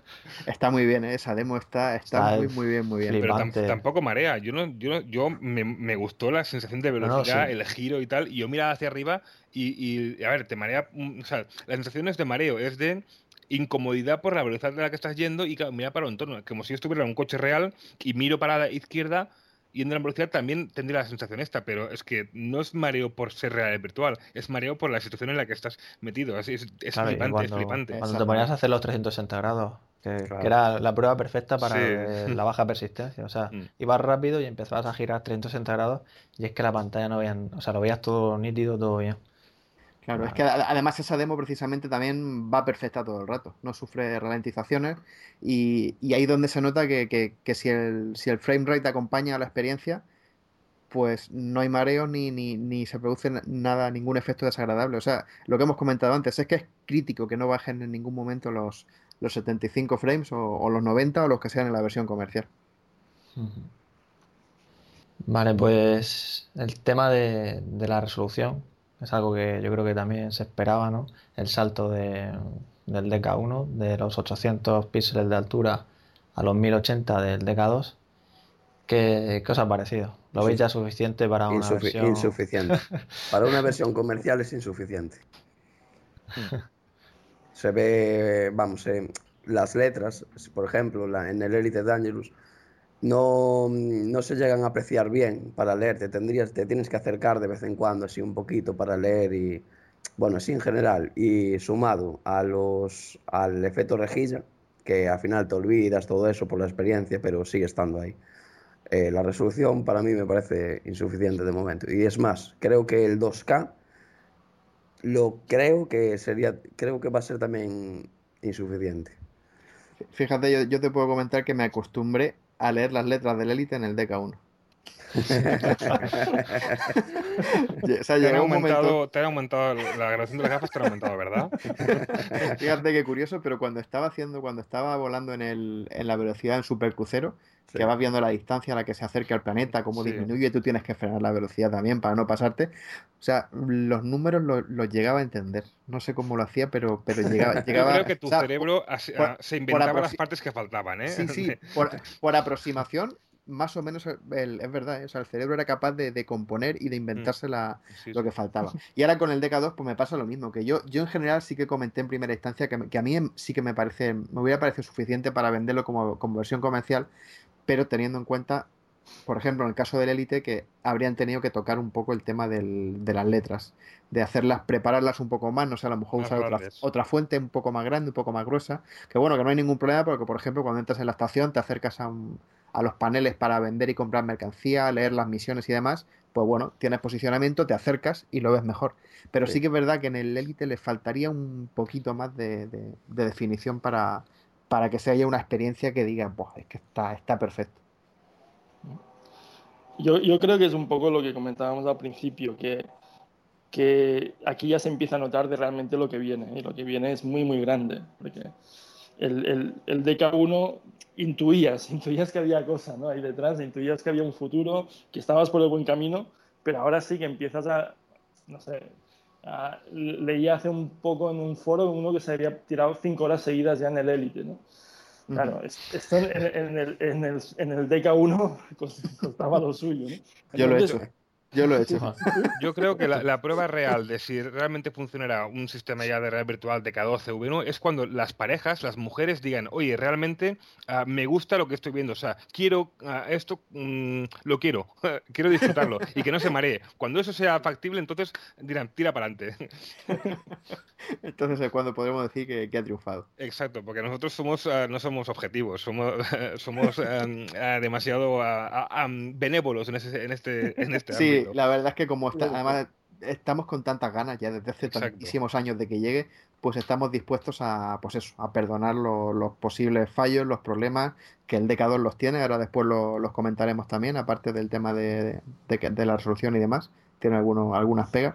está muy bien, ¿eh? esa demo está, está, muy, muy bien, muy bien. Pero tampoco marea. Yo no, yo, yo me, gustó la sensación de velocidad, el giro y tal. Y yo miraba hacia arriba y, y, a ver, te marea. Mm, o sea, la sensación es de mareo, es de incomodidad por la velocidad de la que estás yendo y mira para el entorno, como si yo estuviera en un coche real y miro para la izquierda yendo a la velocidad también tendría la sensación esta, pero es que no es mareo por ser real y virtual, es mareo por la situación en la que estás metido. Así es, es flipante, cuando, es flipante. Cuando te ponías a hacer los 360 grados, que, era la prueba perfecta para la baja persistencia. O sea, mm. ibas rápido y empezabas a girar 360 grados y es que la pantalla no veían, o sea, lo veías todo nítido, todo bien. Claro, es que además esa demo precisamente también va perfecta todo el rato, no sufre ralentizaciones y, y ahí donde se nota que, que, si, el, si el frame rate acompaña a la experiencia, pues no hay mareo ni, ni, ni, se produce nada, ningún efecto desagradable. O sea, lo que hemos comentado antes es que es crítico que no bajen en ningún momento los, los 75 frames o, los 90 o los que sean en la versión comercial. Vale, pues el tema de, de la resolución, es algo que yo creo que también se esperaba, ¿no? El salto de, del DK1, de los 800 píxeles de altura a los 1080 del DK2. ¿Qué, os ha parecido? ¿Lo veis ya suficiente para una versión? Insuficiente. para una versión comercial es insuficiente. se ve, vamos, las letras, por ejemplo, en el Elite Dangerous, no, no, se llegan a apreciar bien para leer. Te, tendrías, te tienes que acercar de vez en cuando, así un poquito para leer y, bueno, así en general. Y sumado a los, al efecto rejilla, que al final te olvidas todo eso por la experiencia, pero sigue estando ahí. Eh, la resolución para mí me parece insuficiente de momento. Y es más, creo que el 2K lo creo que sería, creo que va a ser también insuficiente. Fíjate, yo, yo te puedo comentar que me acostumbré a leer las letras del élite en el DK1. o sea, te, ha aumentado, te ha aumentado la grabación de las gafas, te ha aumentado, ¿verdad? Fíjate qué curioso, pero cuando estaba haciendo, cuando estaba volando en, el, en la velocidad en supercrucero, que vas viendo la distancia a la que se acerca al planeta, cómo disminuye, tú tienes que frenar la velocidad también para no pasarte. O sea, los números los, llegaba a entender. No sé cómo lo hacía, pero, pero llegaba, llegaba. Yo creo que tu cerebro se inventaba las partes que faltaban, ¿eh? Sí, sí. por aproximación más o menos el, es verdad, ¿eh? o sea, el cerebro era capaz de, componer y de mm. inventarse lo que faltaba. Y ahora con el DK2 pues me pasa lo mismo, que yo, yo en general sí que comenté en primera instancia que, a mí sí que me parece, me hubiera parecido suficiente para venderlo como, versión comercial, pero teniendo en cuenta, por ejemplo, en el caso del Elite, que habrían tenido que tocar un poco el tema del, de las letras, de hacerlas, prepararlas un poco más, no sé, a lo mejor usar otra, otra, fuente un poco más grande, un poco más gruesa, que bueno, que no hay ningún problema, porque por ejemplo, cuando entras en la estación te acercas a un a los paneles para vender y comprar mercancía, leer las misiones y demás, pues bueno, tienes posicionamiento, te acercas y lo ves mejor. Pero sí, que es verdad que en el Elite le faltaría un poquito más de, definición para, para que se haya una experiencia que diga, pues es que está, está perfecto. Yo, yo, creo que es un poco lo que comentábamos al principio, que, que aquí ya se empieza a notar de realmente lo que viene, y lo que viene es muy, muy grande, porque el, el, el DK1 intuías, intuías que había cosas ¿no? ahí detrás, intuías que había un futuro, que estabas por el buen camino, pero ahora sí que empiezas a, no sé, leí hace un poco en un foro uno que se había tirado cinco horas seguidas ya en el élite, ¿no? Claro, esto en, el, en, el, en el DK1 costaba lo suyo, ¿no? Yo lo he hecho. Yo lo he hecho. Yo creo que la, prueba real de si realmente funcionará un sistema ya de realidad virtual de K12 V1 es cuando las parejas, las mujeres digan, oye, realmente ah, me gusta lo que estoy viendo, o sea, quiero ah, esto, mm, lo quiero, quiero disfrutarlo y que no se maree. Cuando eso sea factible, entonces dirán, tira para adelante. Entonces es cuando podremos decir que, ha triunfado. Exacto, porque nosotros somos ah, no somos objetivos, somos, somos demasiado benévolos en, ese, en este, en este sí, la verdad es que como está, además estamos con tantas ganas ya desde hace tantísimos años de que llegue, pues estamos dispuestos a, pues eso, a perdonar los posibles fallos, los problemas que el decador los tiene. Ahora después los comentaremos también, aparte del tema de, de, la resolución y demás. Tiene algunos, algunas pegas.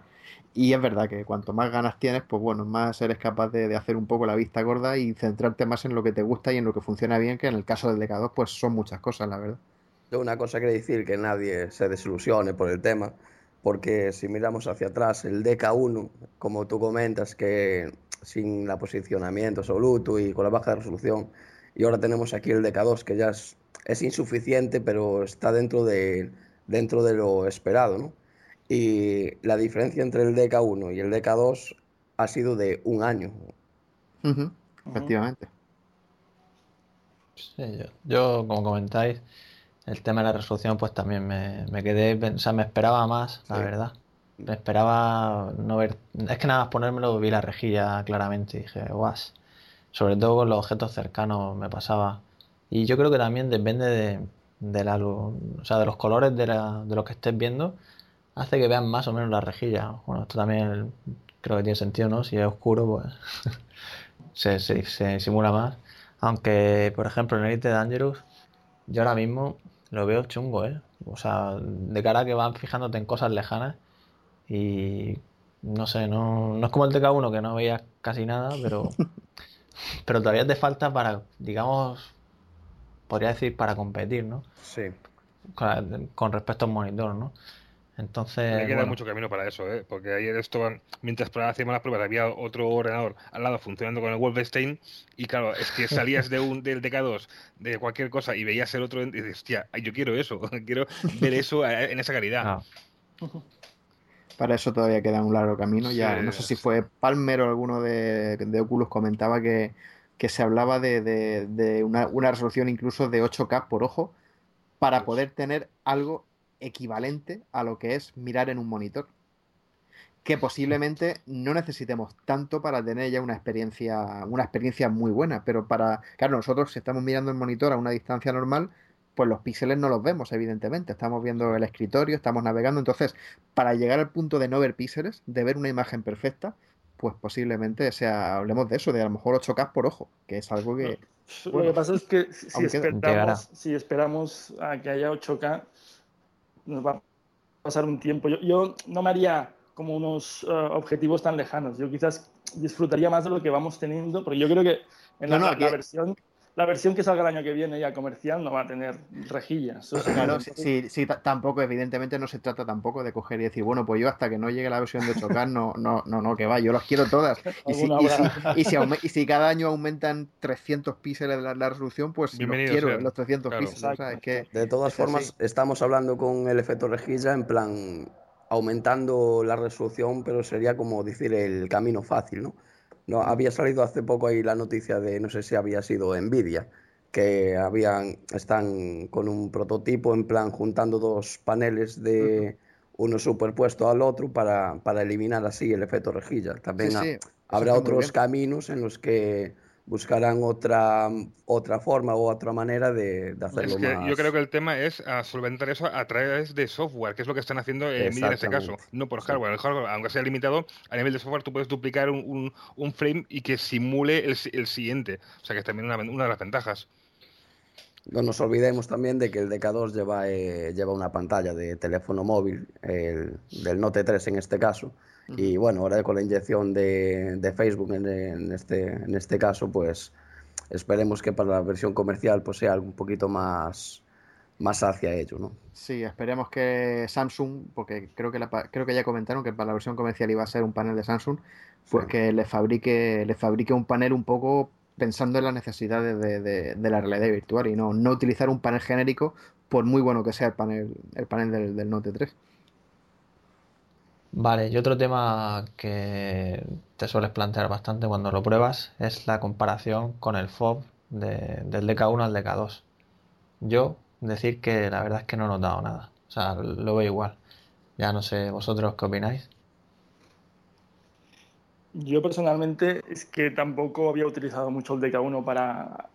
Y es verdad que cuanto más ganas tienes, pues bueno, más eres capaz de, hacer un poco la vista gorda y centrarte más en lo que te gusta y en lo que funciona bien, que en el caso del decador, pues son muchas cosas, la verdad. Una cosa que decir que nadie se desilusione por el tema, porque si miramos hacia atrás, el DK1, como tú comentas, que sin la posicionamiento absoluto y con la baja resolución, y ahora tenemos aquí el DK2, que ya es, insuficiente, pero está dentro de, dentro de lo esperado, ¿no? Y la diferencia entre el DK1 y el DK2 ha sido de un año. efectivamente. Sí, yo, yo, como comentáis, el tema de la resolución, pues también me, me quedé, o sea, me esperaba más, la Sí. verdad. Me esperaba no ver, es que nada más ponérmelo vi la rejilla claramente y dije, guas. Sobre todo con los objetos cercanos me pasaba. Y yo creo que también depende de, de la luz, o sea, de los colores de, la, de lo que estés viendo, hace que vean más o menos la rejilla. Bueno, esto también creo que tiene sentido, ¿no? Si es oscuro, pues se, se, se simula más. Aunque, por ejemplo, en Elite Dangerous, yo ahora mismo lo veo chungo, ¿eh? O sea, de cara a que van fijándote en cosas lejanas y no sé, no, no es como el TK1 que no veías casi nada, pero, pero todavía te falta para, digamos, podría decir para competir, ¿no? Sí. Con, con respecto al monitor, ¿no? Entonces, Me queda bueno, mucho camino para eso, ¿eh? porque ayer esto, mientras hacíamos las pruebas, había otro ordenador al lado funcionando con el Wolfenstein, y claro, es que salías de un del DK2, de cualquier cosa, y veías el otro, y dices, hostia, yo quiero eso, quiero ver eso eh, en esa calidad. ah, Para eso todavía queda un largo camino. Ya Sí, no sé si fue Palmer o alguno de, de Oculus comentaba que, que se hablaba de, de- de una, una resolución incluso de 8K por ojo para Dios. poder tener algo equivalente a lo que es mirar en un monitor. Que posiblemente no necesitemos tanto para tener ya una experiencia, una experiencia muy buena. Pero para, claro, nosotros si estamos mirando el monitor a una distancia normal, pues los píxeles no los vemos, evidentemente. Estamos viendo el escritorio, estamos navegando. Entonces, para llegar al punto de no ver píxeles, de ver una imagen perfecta, pues posiblemente sea, hablemos de eso, de a lo mejor 8K por ojo, que es algo que Lo que pasa es que si, esperamos, si esperamos a que haya 8K, nos va a pasar un tiempo. Yo, yo no me haría como unos eh, objetivos tan lejanos. Yo quizás disfrutaría más de lo que vamos teniendo, porque yo creo que en No, la, no, la versión, la versión que salga el año que viene ya comercial no va a tener rejillas. Claro, sí, sí, sí, ta- tampoco, evidentemente no se trata tampoco de coger y decir, bueno, pues yo hasta que no llegue la versión de 8K, no, no, no, no, que va, yo las quiero todas. Y si, y si- y si aume- y si cada año aumentan 300 píxeles la, la resolución, pues quiero, sea. los 300 Claro. píxeles. o sea, es que De todas es así. formas, estamos hablando con el efecto rejilla en plan aumentando la resolución, pero sería como decir el camino fácil, ¿no? No, había salido hace poco ahí la noticia de, no sé si había sido Nvidia, que habían, están con un prototipo en plan juntando dos paneles de uno superpuesto al otro para, para eliminar así el efecto rejilla. También Sí, sí, habrá otros caminos en los que buscarán otra, otra forma o otra manera de, de hacerlo Es que más. yo creo que el tema es a solventar eso a través de software, que es lo que están haciendo en Nvidia en este caso, no por hardware. El hardware, aunque sea limitado, a nivel de software tú puedes duplicar un, un- un frame y que simule el, el siguiente. O sea que es también una, una de las ventajas. No nos olvidemos también de que el DK2 lleva, eh, lleva una pantalla de teléfono móvil, el- del Note 3 en este caso. Y bueno, ahora con la inyección de, de Facebook en, en este, en este caso, pues esperemos que para la versión comercial pues sea algo un poquito más, más hacia ello, ¿no? Sí, esperemos que Samsung, porque creo que, la creo que ya comentaron que para la versión comercial iba a ser un panel de Samsung, pues Sí. que le fabrique, le fabrique un panel un poco pensando en las necesidades de, de- de la realidad virtual y no, no utilizar un panel genérico por muy bueno que sea el panel, el panel del, del Note 3. Vale, y otro tema que te sueles plantear bastante cuando lo pruebas es la comparación con el FOV de- del DK1 al DK2. Yo decir que la verdad es que no he notado nada, o sea, lo veo igual. Ya no sé vosotros qué opináis. Yo personalmente es que tampoco había utilizado mucho el DK1 para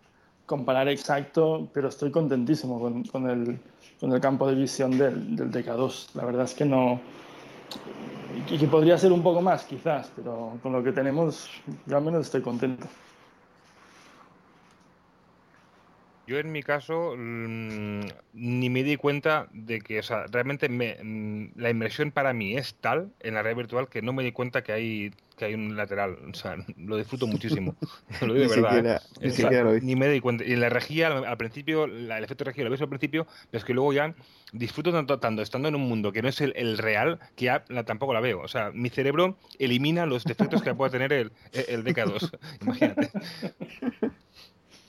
comparar exacto, pero estoy contentísimo con, con el, con el campo de visión del, del DK2. La verdad es que no... Y que podría ser un poco más, quizás, pero con lo que tenemos, yo al menos estoy contento. Yo en mi caso mm, ni me di cuenta de que, o sea, realmente me- mm, la inmersión para mí es tal en la red virtual que no me di cuenta que hay que hay un lateral. O sea, lo disfruto muchísimo. Lo digo Ni de verdad. ¿eh? siquiera, ni que siquiera lo hice. Ni me di cuenta. Y en la rejilla, al, principio, la- el efecto rejilla lo ves al principio, pero es que luego ya disfruto tanto, tanto estando en un mundo que no es el, el real, que ya la- tampoco la veo. O sea, mi cerebro elimina los defectos que pueda tener el, el DK2. Imagínate.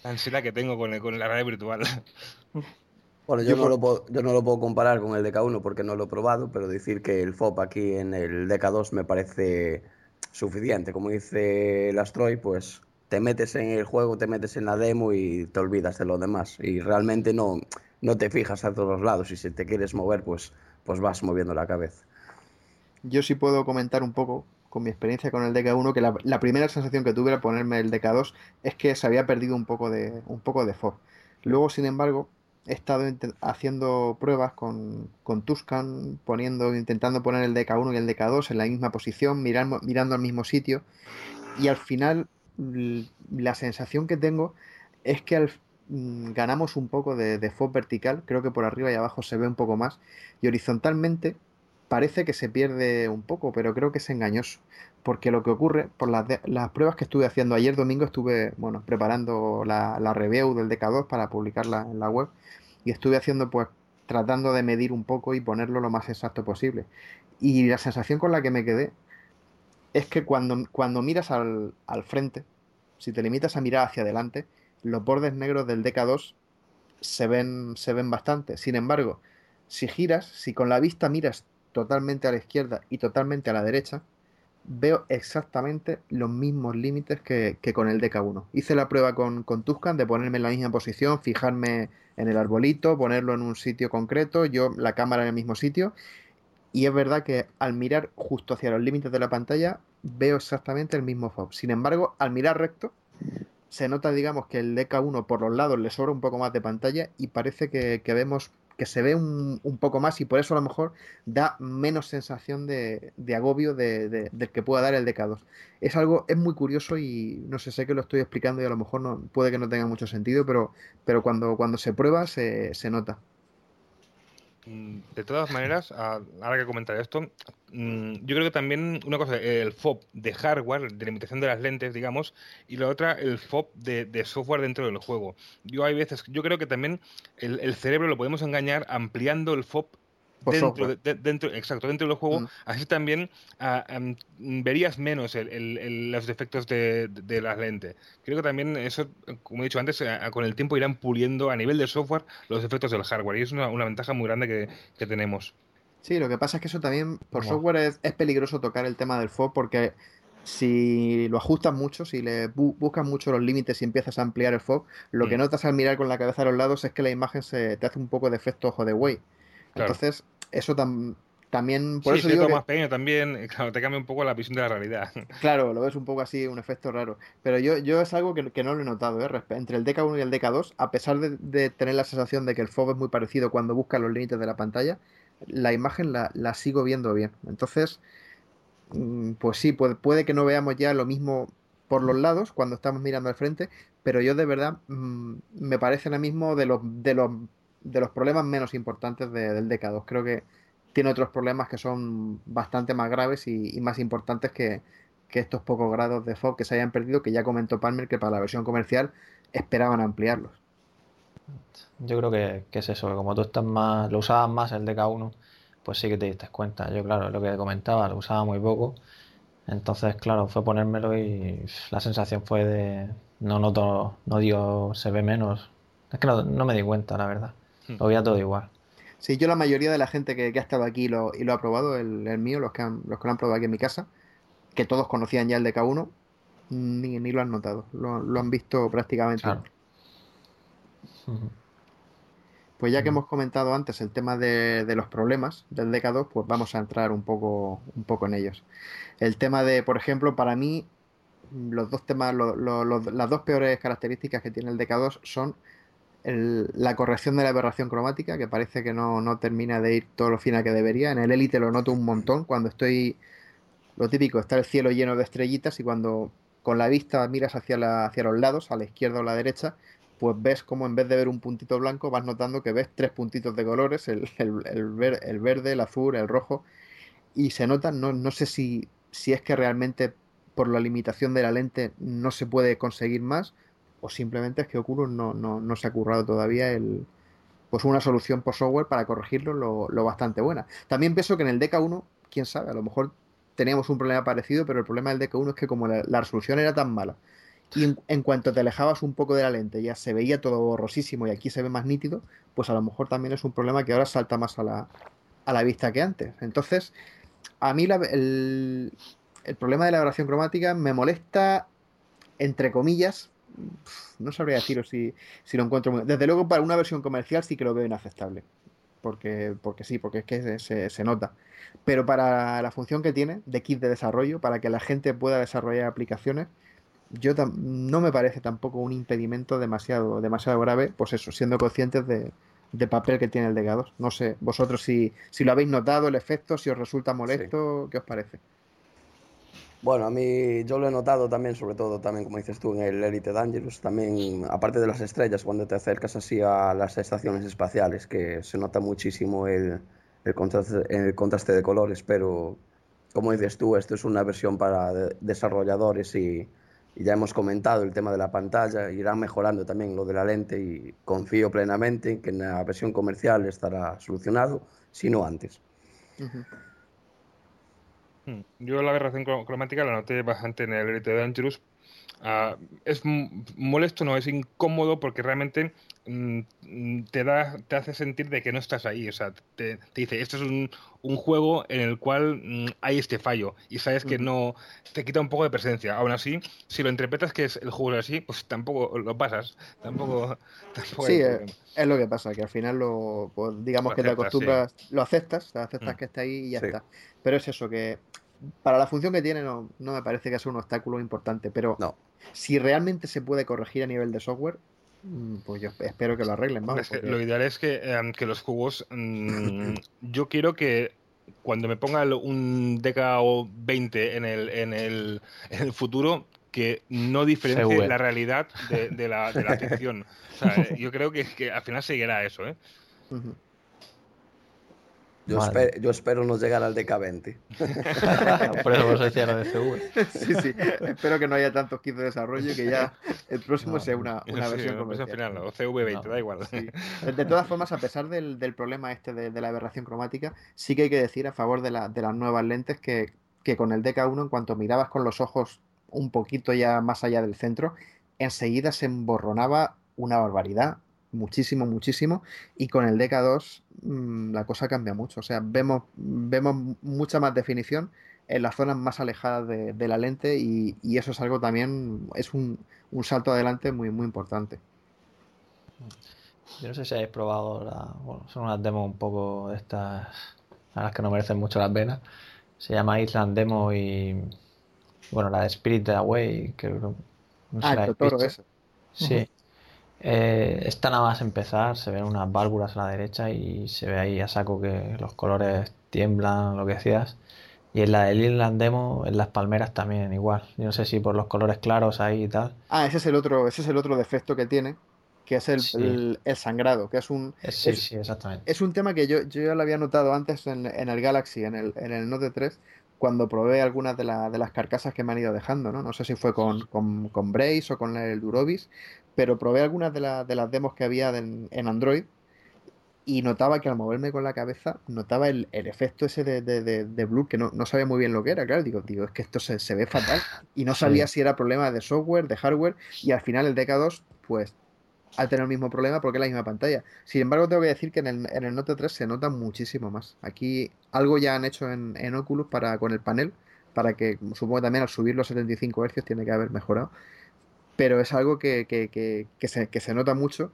La ansiedad que tengo con, el- con la realidad virtual. Bueno, yo no, lo puedo, yo no lo puedo comparar con el DK1 porque no lo he probado, pero decir que el FOP aquí en el DK2 me parece suficiente. Como dice el Astroy, pues te metes en el juego, te metes en la demo y te olvidas de lo demás. Y realmente no, no te fijas a todos lados y si te quieres mover, pues, pues vas moviendo la cabeza. Yo sí puedo comentar un poco con mi experiencia con el DK1 que la, primera sensación que tuve al ponerme el DK2 es que se había perdido un poco de un poco de. Luego, sin embargo, he estado haciendo pruebas con, con Tuscan, poniendo, intentando poner el DK1 y el DK2 en la misma posición, mirando, mirando al mismo sitio. Y al final, la sensación que tengo es que al, mm, ganamos un poco de, de FOB vertical. Creo que por arriba y abajo se ve un poco más. Y horizontalmente parece que se pierde un poco, pero creo que es engañoso. Porque lo que ocurre, por las, pruebas que estuve haciendo ayer domingo, estuve bueno, preparando la, la review del DK2 para publicarla en la web y estuve haciendo pues tratando de medir un poco y ponerlo lo más exacto posible. Y la sensación con la que me quedé es que cuando, cuando miras al, al frente, si te limitas a mirar hacia adelante, los bordes negros del DK2 se ven, se ven bastante. Sin embargo, si giras, si con la vista miras totalmente a la izquierda y totalmente a la derecha, veo exactamente los mismos límites que, con el DK1. Hice la prueba con, con Tuscan de ponerme en la misma posición, fijarme en el arbolito, ponerlo en un sitio concreto, yo la cámara en el mismo sitio. Y es verdad que al mirar justo hacia los límites de la pantalla veo exactamente el mismo FOB. Sin embargo, al mirar recto, se nota, digamos, que el DK1 por los lados le sobra un poco más de pantalla y parece que, que vemos que se ve un, poco más y por eso a lo mejor da menos sensación de, agobio de, del que pueda dar el DK2. Es algo, es muy curioso y no sé, sé que lo estoy explicando y a lo mejor no, puede que no tenga mucho sentido, pero, pero cuando, cuando se prueba se, se nota. Mm, de todas maneras, ahora que comentar esto, mm, yo creo que también una cosa, el FOB de hardware, de limitación de las lentes, digamos, y la otra, el FOB de, software dentro del juego. Yo hay veces, yo creo que también el, el cerebro lo podemos engañar ampliando el FOB dentro, dentro, exacto, dentro del juego, mm. así también ah, verías menos los defectos de, de, la lente. Creo que también eso, como he dicho antes, con el tiempo irán puliendo a nivel de software los defectos del hardware y es una, ventaja muy grande que, tenemos. Sí, lo que pasa es que eso también, por software, es, peligroso tocar el tema del FOB porque si lo ajustas mucho, si le buscas mucho los límites y empiezas a ampliar el FOB, lo que mm. notas al mirar con la cabeza a los lados es que la imagen se te hace un poco de efecto ojo de güey. Entonces, eso también... Por eso digo más pequeño también, claro, te cambia un poco la visión de la realidad. Claro, lo ves un poco así, un efecto raro. Pero yo, yo es algo que, no lo he notado, ¿eh? Entre el DK1 y el DK2, a pesar de, tener la sensación de que el FOV es muy parecido cuando busca los límites de la pantalla, la imagen la, sigo viendo bien. Entonces, mm, pues sí, puede, puede, que no veamos ya lo mismo por los lados cuando estamos mirando al frente, pero yo de verdad mm, me parece ahora mismo de los, de los de los problemas menos importantes del DK2. Creo que tiene otros problemas que son bastante más graves y, más importantes que, estos pocos grados de FOB que se hayan perdido, que ya comentó Palmer que para la versión comercial esperaban ampliarlos. Yo creo que, es eso, que como tú estás más, lo usabas más el DK1, pues sí que te diste cuenta. Yo, claro, lo que comentaba, lo usaba muy poco. Entonces, claro, fue ponérmelo y la sensación fue de no noto, no digo se ve menos. Es que no me di cuenta, la verdad. Hmm. Lo veía todo igual. Sí, yo la mayoría de la gente que, ha estado aquí y lo, ha probado, el, mío, los que, han, los que lo han probado aquí en mi casa, que todos conocían ya el DK1, ni, ni lo han notado, lo, han visto prácticamente. Pues ya que hemos comentado antes el tema de, los problemas del DK2, pues vamos a entrar un poco, un poco en ellos. El tema de, por ejemplo, para mí, los dos temas, las dos peores características que tiene el DK2 son la corrección de la aberración cromática, que parece que no, termina de ir todo lo fina que debería. En el élite lo noto un montón cuando estoy, lo típico, está el cielo lleno de estrellitas y cuando con la vista miras hacia, la, hacia los lados, a la izquierda o a la derecha, pues ves como en vez de ver un puntito blanco vas notando que ves tres puntitos de colores, el, el, verde, el azul, el rojo, y se nota, no, no sé si, si es que realmente por la limitación de la lente no se puede conseguir más o simplemente es que Oculus no, no, se ha currado todavía el, pues una solución por software para corregirlo lo, bastante buena. También pienso que en el DK1, quién sabe, a lo mejor teníamos un problema parecido, pero el problema del DK1 es que como la, resolución era tan mala y en, cuanto te alejabas un poco de la lente ya se veía todo borrosísimo y aquí se ve más nítido, pues a lo mejor también es un problema que ahora salta más a la, a la vista que antes. Entonces, a mí el, el problema de la aberración cromática me molesta entre comillas, no sabría deciros si, si lo encuentro muy... Desde luego para una versión comercial sí que lo veo inaceptable. Porque, porque sí, porque es que se, se, nota. Pero para la función que tiene de kit de desarrollo, para que la gente pueda desarrollar aplicaciones, yo no me parece tampoco un impedimento demasiado, demasiado grave, pues eso, siendo conscientes de, de papel que tiene el Dega No sé, vosotros si, si lo habéis notado, el efecto, si os resulta molesto, ¿qué os parece? Bueno, a mí yo lo he notado también, sobre todo también, como dices tú, en el Elite Dangerous, también, aparte de las estrellas, cuando te acercas así a las estaciones espaciales, que se nota muchísimo el, el, contraste, el contraste de colores, pero como dices tú, esto es una versión para desarrolladores y, y, ya hemos comentado el tema de la pantalla, irán mejorando también lo de la lente y confío plenamente en que en la versión comercial estará solucionado, si no antes. Uh -huh. Yo la aberración cromática la noté bastante en el Elite Dangerous. Uh, es molesto, no, es incómodo porque realmente te da, te hace sentir de que no estás ahí. O sea, te, te dice, esto es un, un, juego en el cual mm, hay este fallo y sabes que no te quita un poco de presencia. Aún así, si lo interpretas que es el juego así, pues tampoco lo pasas. Tampoco. tampoco sí, es, es, lo que pasa, que al final lo, pues, digamos lo que aceptas, te acostumbras, sí. lo aceptas, aceptas mm. que está ahí y ya sí. está. Pero es eso, que para la función que tiene no, no me parece que sea un obstáculo importante, pero no. si realmente se puede corregir a nivel de software, mm, pues yo espero que lo arreglen. Vamos, porque... Lo ideal es que, um, que los juegos, um, yo quiero que cuando me ponga un DKO 20 en el, en el, en el futuro, que no diferencie Seguro. la realidad de, de, la, de la ficción. O sea, yo creo que, que, al final seguirá eso, ¿eh? Uh -huh. Yo, vale. espero, yo, espero, no llegar al DK20. Por eso vos decía lo de CV. sí, sí. Espero que no haya tantos kits de desarrollo y que ya el próximo no, sea una, una sí, versión comercial. final, o CV20, no, da igual. Sí. De todas formas, a pesar del, del problema este de, de, la aberración cromática, sí que hay que decir a favor de, la, de las nuevas lentes que, que con el DK1, en cuanto mirabas con los ojos un poquito ya más allá del centro, enseguida se emborronaba una barbaridad muchísimo, muchísimo. Y con el DK2 mmm, la cosa cambia mucho. O sea, vemos, vemos mucha más definición en las zonas más alejadas de, de la lente y, y, eso es algo también, es un, un, salto adelante muy, muy importante. Yo no sé si habéis probado, la, bueno, son unas demos un poco de estas, a las que no merecen mucho la pena. Se llama Island Demo y, bueno, la de Spirit Away, que no ah, el Totoro ese. Sí. Uh -huh. Eh, está nada más empezar, se ven unas válvulas a la derecha y se ve ahí a saco que los colores tiemblan, lo que decías. Y en la del Inland Demo, en las palmeras también igual. Yo no sé si por los colores claros ahí y tal. Ah, ese es el otro, ese es el otro defecto que tiene, que es el, sí. el, el sangrado, que es un... Sí, es, sí, exactamente. Es un tema que yo, yo ya lo había notado antes en, en el Galaxy, en el, en el Note 3, cuando probé algunas de, la, de, las carcasas que me han ido dejando, ¿no? No sé si fue con, con, con Brace o con el Durobis, pero probé algunas de, la, de las demos que había en, en, Android y notaba que al moverme con la cabeza, notaba el, el efecto ese de, de, de, Blue, que no, no, sabía muy bien lo que era, claro, digo, digo es que esto se, se ve fatal y no sabía sí. si era problema de software, de hardware y al final el DK2, pues al tener el mismo problema porque es la misma pantalla. Sin embargo, tengo que decir que en el, en el Note 3 se nota muchísimo más. Aquí algo ya han hecho en, en Oculus para, con el panel, para que supongo que también al subir los 75 Hz tiene que haber mejorado. Pero es algo que, que, que, que se, se, nota mucho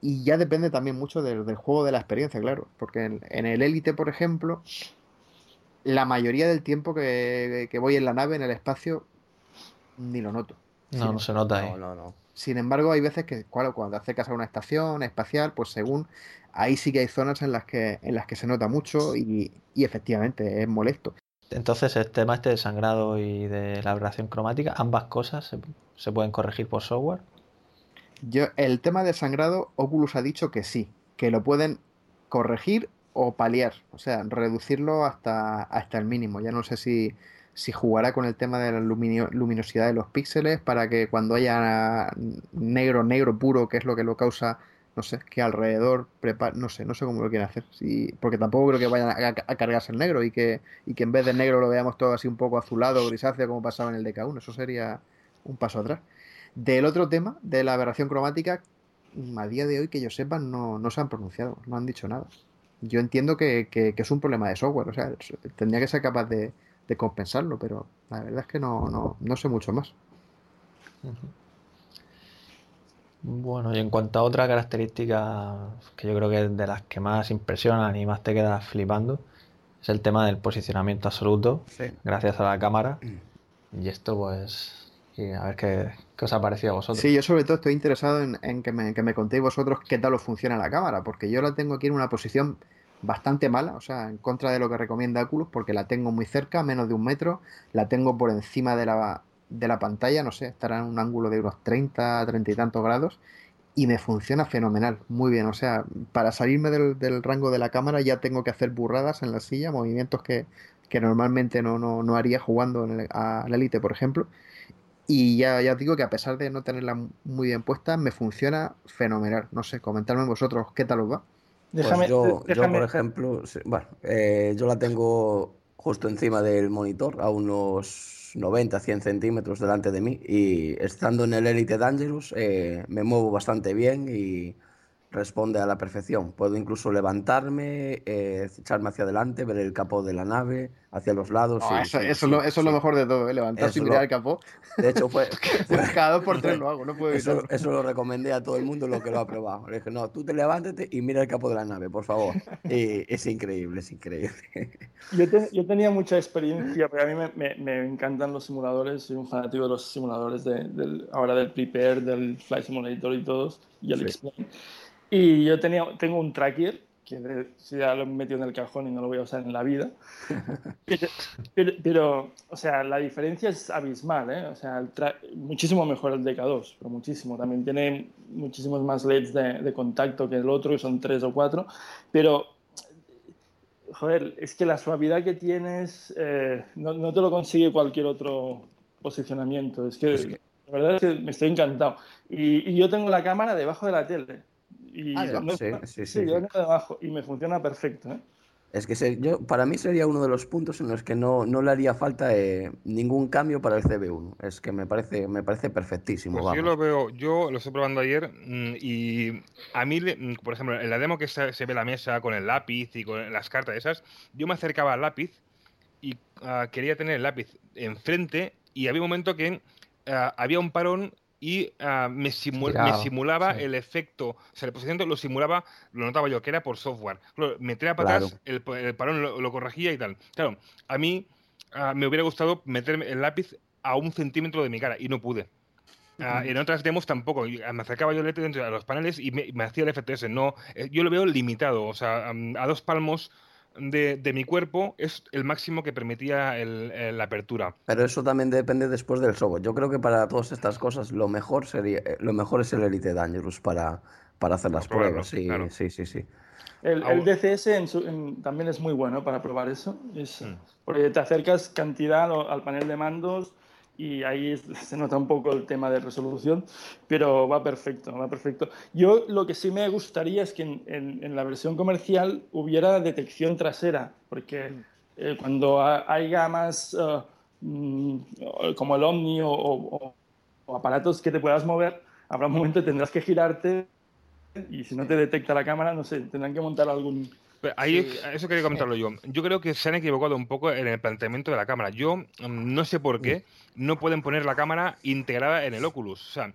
y ya depende también mucho del, del juego, de la experiencia, claro. Porque en, en el Elite, por ejemplo, la mayoría del tiempo que, voy en la nave, en el espacio, ni lo noto. No, no se nota ahí. No, no, no. Sin embargo, hay veces que claro, cuando acercas a una estación espacial, pues según ahí sí que hay zonas en las que, en las que se nota mucho y, y efectivamente es molesto. Entonces, el tema este de sangrado y de la aberración cromática, ambas cosas se, pueden corregir por software. Yo, el tema de sangrado, Oculus ha dicho que sí, que lo pueden corregir o paliar, o sea, reducirlo hasta, hasta el mínimo. Ya no sé si, si jugará con el tema de la lumino luminosidad de los píxeles para que cuando haya negro, negro puro, que es lo que lo causa, no sé, que alrededor prepara, no sé, no sé cómo lo quieren hacer, porque tampoco creo que vayan a, cargarse el negro y que, y que en vez de negro lo veamos todo así un poco azulado, grisáceo, como pasaba en el DK1, eso sería un paso atrás. Del otro tema, de la aberración cromática, a día de hoy que yo sepa no, no se han pronunciado, no han dicho nada. Yo entiendo que, que, que es un problema de software, o sea, tendría que ser capaz de, de compensarlo, pero la verdad es que no, no, no sé mucho más. Bueno, y en cuanto a otra característica que yo creo que es de las que más impresionan y más te quedas flipando, es el tema del posicionamiento absoluto, gracias a la cámara. Y esto, pues, a ver qué, os ha parecido a vosotros. Sí, yo sobre todo estoy interesado en, que, me, que, me, contéis vosotros qué tal os funciona la cámara, porque yo la tengo aquí en una posición bastante mala, o sea, en contra de lo que recomienda Oculus, porque la tengo muy cerca, menos de un metro, la tengo por encima de la, de la pantalla, no sé, estará en un ángulo de unos 30, 30 y tantos grados y me funciona fenomenal, muy bien. O sea, para salirme del, rango de la cámara ya tengo que hacer burradas en la silla, movimientos que, normalmente no, no, haría jugando a la Elite, por ejemplo. Y ya, ya os digo que a pesar de no tenerla muy bien puesta, me funciona fenomenal. No sé, comentadme vosotros qué tal os va. Pues yo, por ejemplo, bueno, eh, yo la tengo justo encima del monitor, a unos 90, 100 centímetros delante de mí y estando en el Elite Dangerous eh, me muevo bastante bien y responde a la perfección. Puedo incluso levantarme, eh, echarme hacia adelante, ver el capó de la nave, hacia los lados. eso, es lo, mejor de todo, ¿eh? levantarse y mirar el capó. De hecho, fue. cada dos por tres lo hago, no puedo eso, eso, lo recomendé a todo el mundo lo que lo ha probado. Le dije, no, tú te levántate y mira el capó de la nave, por favor. Y es increíble, es increíble. Yo, yo tenía mucha experiencia, porque a mí me, me, encantan los simuladores, soy un fanático de los simuladores, de, del, ahora del Prepare, del Flight Simulator y todos, y el Explain. Y yo tenía, tengo un tracker, que ya lo he metido en el cajón y no lo voy a usar en la vida. Pero, o sea, la diferencia es abismal, ¿eh? O sea, muchísimo mejor el DK2, pero muchísimo. También tiene muchísimos más LEDs de, contacto que el otro, que son tres o cuatro. Pero, joder, es que la suavidad que tienes eh, no, no, te lo consigue cualquier otro posicionamiento. Es que, la verdad es que me estoy encantado. Y, y yo tengo la cámara debajo de la tele. Y ah, sí, sí, debajo y me funciona perfecto. ¿eh? Es que yo, para mí sería uno de los puntos en los que no, no le haría falta eh, ningún cambio para el CB1. Es que me parece, me parece perfectísimo. Pues yo lo veo, yo lo estoy probando ayer mm, y a mí, mm, por ejemplo, en la demo que se, ve la mesa con el lápiz y con las cartas esas, yo me acercaba al lápiz y ah, quería tener el lápiz enfrente y había un momento que ah, había un parón y ah, me, simulaba el efecto, o sea, el posicionamiento lo simulaba, lo notaba yo, que era por software. Claro, metía para atrás, el, parón lo, corregía y tal. Claro, a mí ah, me hubiera gustado meter el lápiz a un centímetro de mi cara y no pude. Ah, en otras demos tampoco. Me acercaba yo el dentro a los paneles y me, me hacía el FTS. No, eh, yo lo veo limitado. O sea, a dos palmos de, mi cuerpo es el máximo que permitía la apertura. Pero eso también depende después del software. Yo creo que para todas estas cosas lo mejor sería eh, lo mejor es el Elite Dangerous para, para hacer las pruebas. Sí, sí, sí, sí. El, DCS también es muy bueno para probar eso. Es, mm. Porque te acercas cantidad al panel de mandos y ahí se nota un poco el tema de resolución, pero va perfecto, va perfecto. Yo lo que sí me gustaría es que en, la versión comercial hubiera detección trasera, porque eh, cuando haya más eh, mm, como el Omni o, aparatos que te puedas mover, habrá un momento que tendrás que girarte y si no te detecta la cámara, no sé, tendrán que montar algún Ahí, Eso quería comentarlo yo. Yo creo que se han equivocado un poco en el planteamiento de la cámara. Yo mm, no sé por qué no pueden poner la cámara integrada en el Oculus. O sea,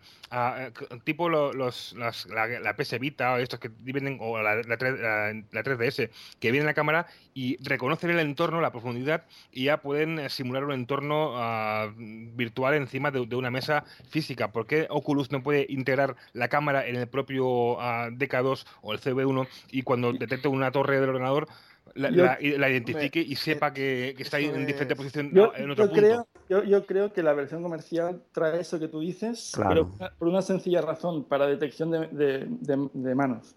tipo los, la, PS Vita o estos que vienen, o la, 3, ds que viene en la cámara y reconocen el entorno, la profundidad, y ya pueden eh, simular un entorno ah, virtual encima de, una mesa física. ¿Por qué Oculus no puede integrar la cámara en el propio ah, DK2 o el CB1 y cuando detecta una torre del ordenador la, identifique y sepa que, está en diferente posición yo, en otro Creo, yo, creo que la versión comercial trae eso que tú dices, pero por una sencilla razón, para detección de, manos.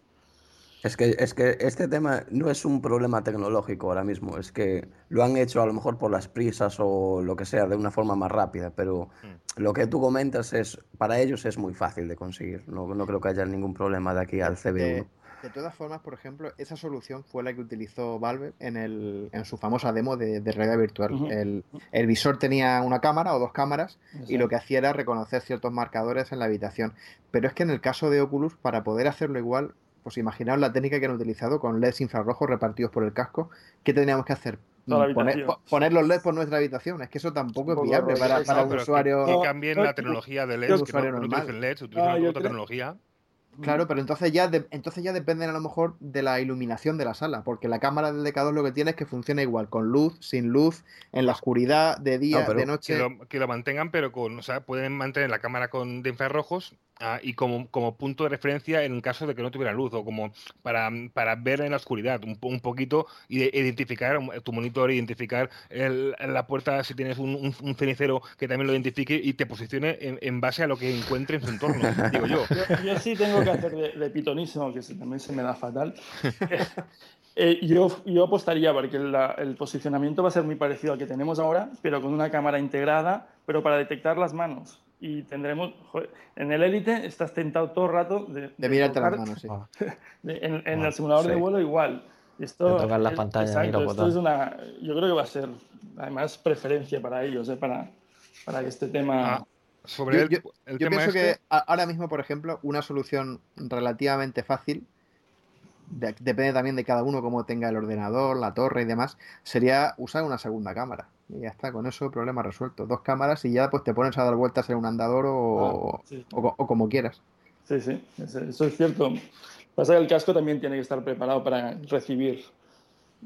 Es que, es que este tema no es un problema tecnológico ahora mismo, es que lo han hecho a lo mejor por las prisas o lo que sea, de una forma más rápida, pero mm. lo que tú comentas es, para ellos es muy fácil de conseguir, no, no creo que haya ningún problema de aquí al CB1. De todas formas, por ejemplo, esa solución fue la que utilizó Valve en, el, en su famosa demo de, realidad virtual. el, visor tenía una cámara o dos cámaras y lo que hacía era reconocer ciertos marcadores en la habitación. Pero es que en el caso de Oculus, para poder hacerlo igual, pues imaginaos la técnica que han utilizado con LEDs infrarrojos repartidos por el casco. ¿Qué tendríamos que hacer? Poner, poner, los LEDs por nuestra habitación. Es que eso tampoco es viable para, para un usuario. Que, cambien la tecnología de LEDs, que no, no utilicen LEDs, utilizan otra tecnología. Claro, pero entonces ya, entonces ya dependen a lo mejor de la iluminación de la sala, porque la cámara del decador lo que tiene es que funciona igual, con luz, sin luz, en la oscuridad, de día, de noche. Que lo, que lo, mantengan, pero con, o sea, pueden mantener la cámara con de infrarrojos Ah, y como, como, punto de referencia en caso de que no tuviera luz o como para, para ver en la oscuridad un, un poquito y identificar tu monitor, identificar el, la puerta si tienes un, un, cenicero que también lo identifique y te posicione en, en, base a lo que encuentre en su entorno, digo yo. yo. sí tengo que hacer de, de pitonísimo, que también se me da fatal. Eh, yo, yo apostaría porque la, el posicionamiento va a ser muy parecido al que tenemos ahora, pero con una cámara integrada, pero para detectar las manos y tendremos. en el Elite estás tentado todo el rato de. De, mirarte las manos, sí. en, en el simulador de vuelo, igual. Esto, de tocar la pantalla y esto es una, Yo creo que va a ser, además, preferencia para ellos, ¿eh? para, para que este tema. Ah, sobre yo, el, el yo pienso este... que ahora mismo, por ejemplo, una solución relativamente fácil depende también de cada uno cómo tenga el ordenador, la torre y demás, sería usar una segunda cámara. Y ya está, con eso problema resuelto. Dos cámaras y ya pues te pones a dar vueltas en un andador o, ah, o, como quieras. Sí, sí, eso es cierto. Pasa que el casco también tiene que estar preparado para recibir,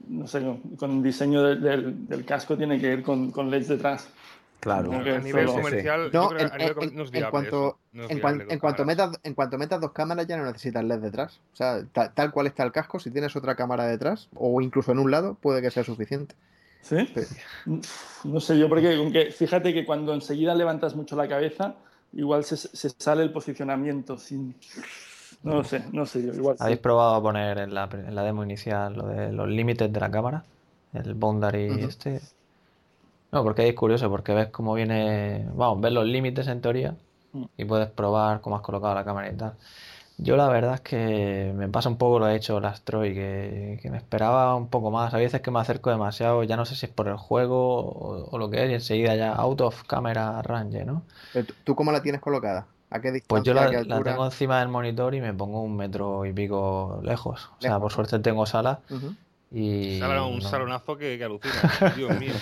no sé, con el diseño del, del, casco tiene que ir con, con LEDs detrás. Claro. A nivel comercial, no, en, cuanto, en, cuanto metas, en cuanto metas dos cámaras ya no necesitas LED detrás. O sea, tal, cual está el casco, si tienes otra cámara detrás o incluso en un lado, puede que sea suficiente. ¿Sí? No sé yo, porque fíjate que cuando enseguida levantas mucho la cabeza, igual se, se sale el posicionamiento sin... No sé, no sé yo. Igual ¿Habéis probado a poner en la, en la, demo inicial lo de los límites de la cámara? El boundary uh -huh. este. No, porque es curioso, porque ves cómo viene, vamos, ves los límites en teoría mm. y puedes probar cómo has colocado la cámara y tal. Yo la verdad es que me pasa un poco lo he hecho las Troy, que, que, me esperaba un poco más. A veces que me acerco demasiado, ya no sé si es por el juego o, o lo que es, y enseguida ya out of camera range, ¿no? ¿Tú cómo la tienes colocada? ¿A qué distancia? Pues yo la, la, tengo encima del monitor y me pongo un metro y pico lejos. O sea, lejos. por suerte tengo sala. Uh -huh. Y un no. salonazo que, que alucina, Dios mío.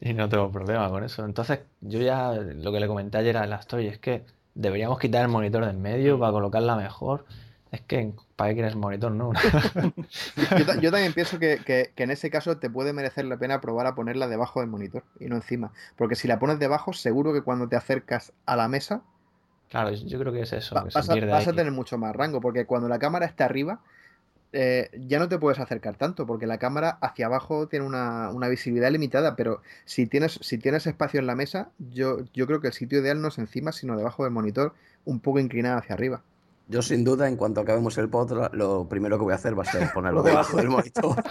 y no tengo problema con eso. Entonces, yo ya lo que le comenté ayer a la story es que deberíamos quitar el monitor de en medio para colocarla mejor. Es que, ¿para qué quieres monitor? No. yo, yo, también pienso que, que, que, en ese caso te puede merecer la pena probar a ponerla debajo del monitor y no encima. Porque si la pones debajo, seguro que cuando te acercas a la mesa. Claro, yo creo que es eso. Va, que vas, a, vas a tener mucho más rango. Porque cuando la cámara está arriba, eh, ya no te puedes acercar tanto porque la cámara hacia abajo tiene una, una, visibilidad limitada, pero si tienes, si tienes espacio en la mesa, yo, yo creo que el sitio ideal no es encima, sino debajo del monitor, un poco inclinado hacia arriba. Yo sin duda, en cuanto acabemos el pod, lo primero que voy a hacer va a ser ponerlo debajo del monitor.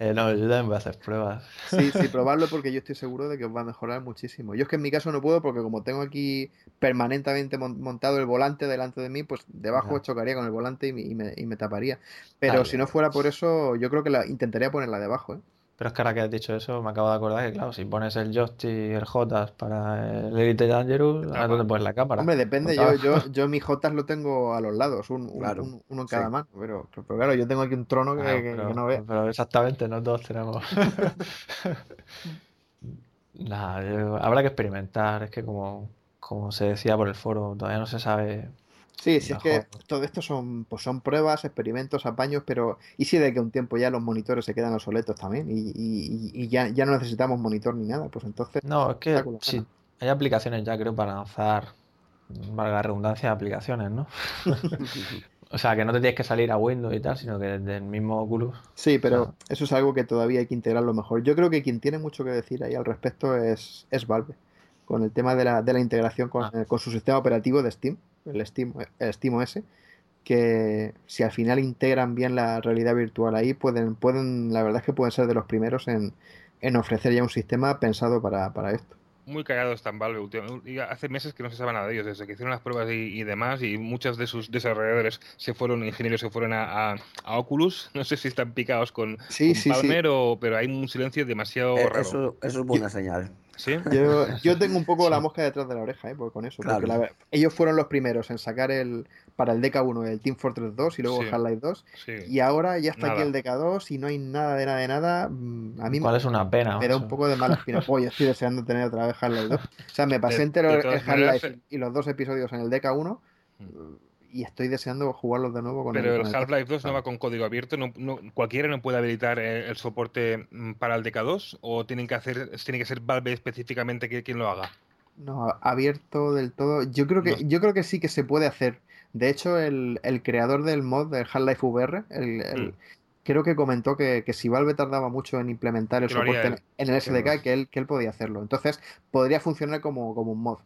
eh, no, yo también voy a hacer pruebas. Sí, sí, probarlo porque yo estoy seguro de que os va a mejorar muchísimo. Yo es que en mi caso no puedo porque como tengo aquí permanentemente montado el volante delante de mí, pues debajo Ajá. chocaría con el volante y me, y me, y me taparía. Pero si no fuera por eso, yo creo que la intentaría ponerla debajo. ¿eh? Pero es que ahora que has dicho eso, me acabo de acordar que, claro, si pones el joystick y el JOTAS para el Elite Dangerous, ¿a dónde pones la cámara? Hombre, depende. Yo, yo, yo mi JOTAS lo tengo a los lados, un, claro. un, uno en cada sí. mano. Pero, pero, claro, yo tengo aquí un trono que, claro, pero, que no ve. Pero exactamente, no todos tenemos. Nada, yo, habrá que experimentar. Es que, como, como se decía por el foro, todavía no se sabe Sí, sí, es que todo esto son, pues son pruebas, experimentos, apaños, pero ¿y si de que un tiempo ya los monitores se quedan obsoletos también? Y, y, y ya, ya, no necesitamos monitor ni nada, pues entonces... No, es que sí, hay aplicaciones ya creo para lanzar, valga la redundancia, aplicaciones, ¿no? o sea, que no te tienes que salir a Windows y tal, sino que desde el mismo Oculus. Sí, pero o sea, eso es algo que todavía hay que integrarlo mejor. Yo creo que quien tiene mucho que decir ahí al respecto es, es Valve, con el tema de la, de la integración con, ah. con su sistema operativo de Steam el Steam, el Steam OS, que si al final integran bien la realidad virtual ahí, pueden, pueden la verdad es que pueden ser de los primeros en, en ofrecer ya un sistema pensado para, para esto muy cagados están Valve. Hace meses que no se sabe nada de ellos, desde que hicieron las pruebas y, y demás, y muchos de sus desarrolladores se fueron, ingenieros se fueron a, a, a Oculus. No sé si están picados con, sí, con sí, Palmer, sí. O, pero hay un silencio demasiado eh, raro. Eso, eso es buena señal. ¿Sí? Yo, yo tengo un poco la mosca detrás de la oreja, ¿eh? Pues con eso. Porque la- ellos fueron los primeros en sacar el para el DK1 el Team Fortress 2 y luego Sí. Half-Life 2. Sí. Y ahora ya está aquí el DK2 y no hay nada de nada de nada. Mm, A mí ¿Cuál es una pena? me da un poco de mala espina. Pues yo estoy deseando tener otra vez Half-Life 2. O sea, me pasé De- entero de el Half-Life maneras, y los dos episodios en el DK1 y estoy deseando jugarlos de nuevo con Pero el Half-Life 2 no va con código abierto, no, no- cualquiera no puede habilitar eh, el soporte mm, para el DK2 o tienen que hacer, tiene que ser Valve específicamente que- quien lo haga. No, abierto del todo. Yo creo que, No. yo creo que sí que se puede hacer. De hecho, el, el creador del mod del Half-Life VR, el, el- Mm. creo que comentó que, que si Valve tardaba mucho en implementar el Que soporte en, en el SDK, que él, que él podía hacerlo. Entonces, podría funcionar como, como un mod.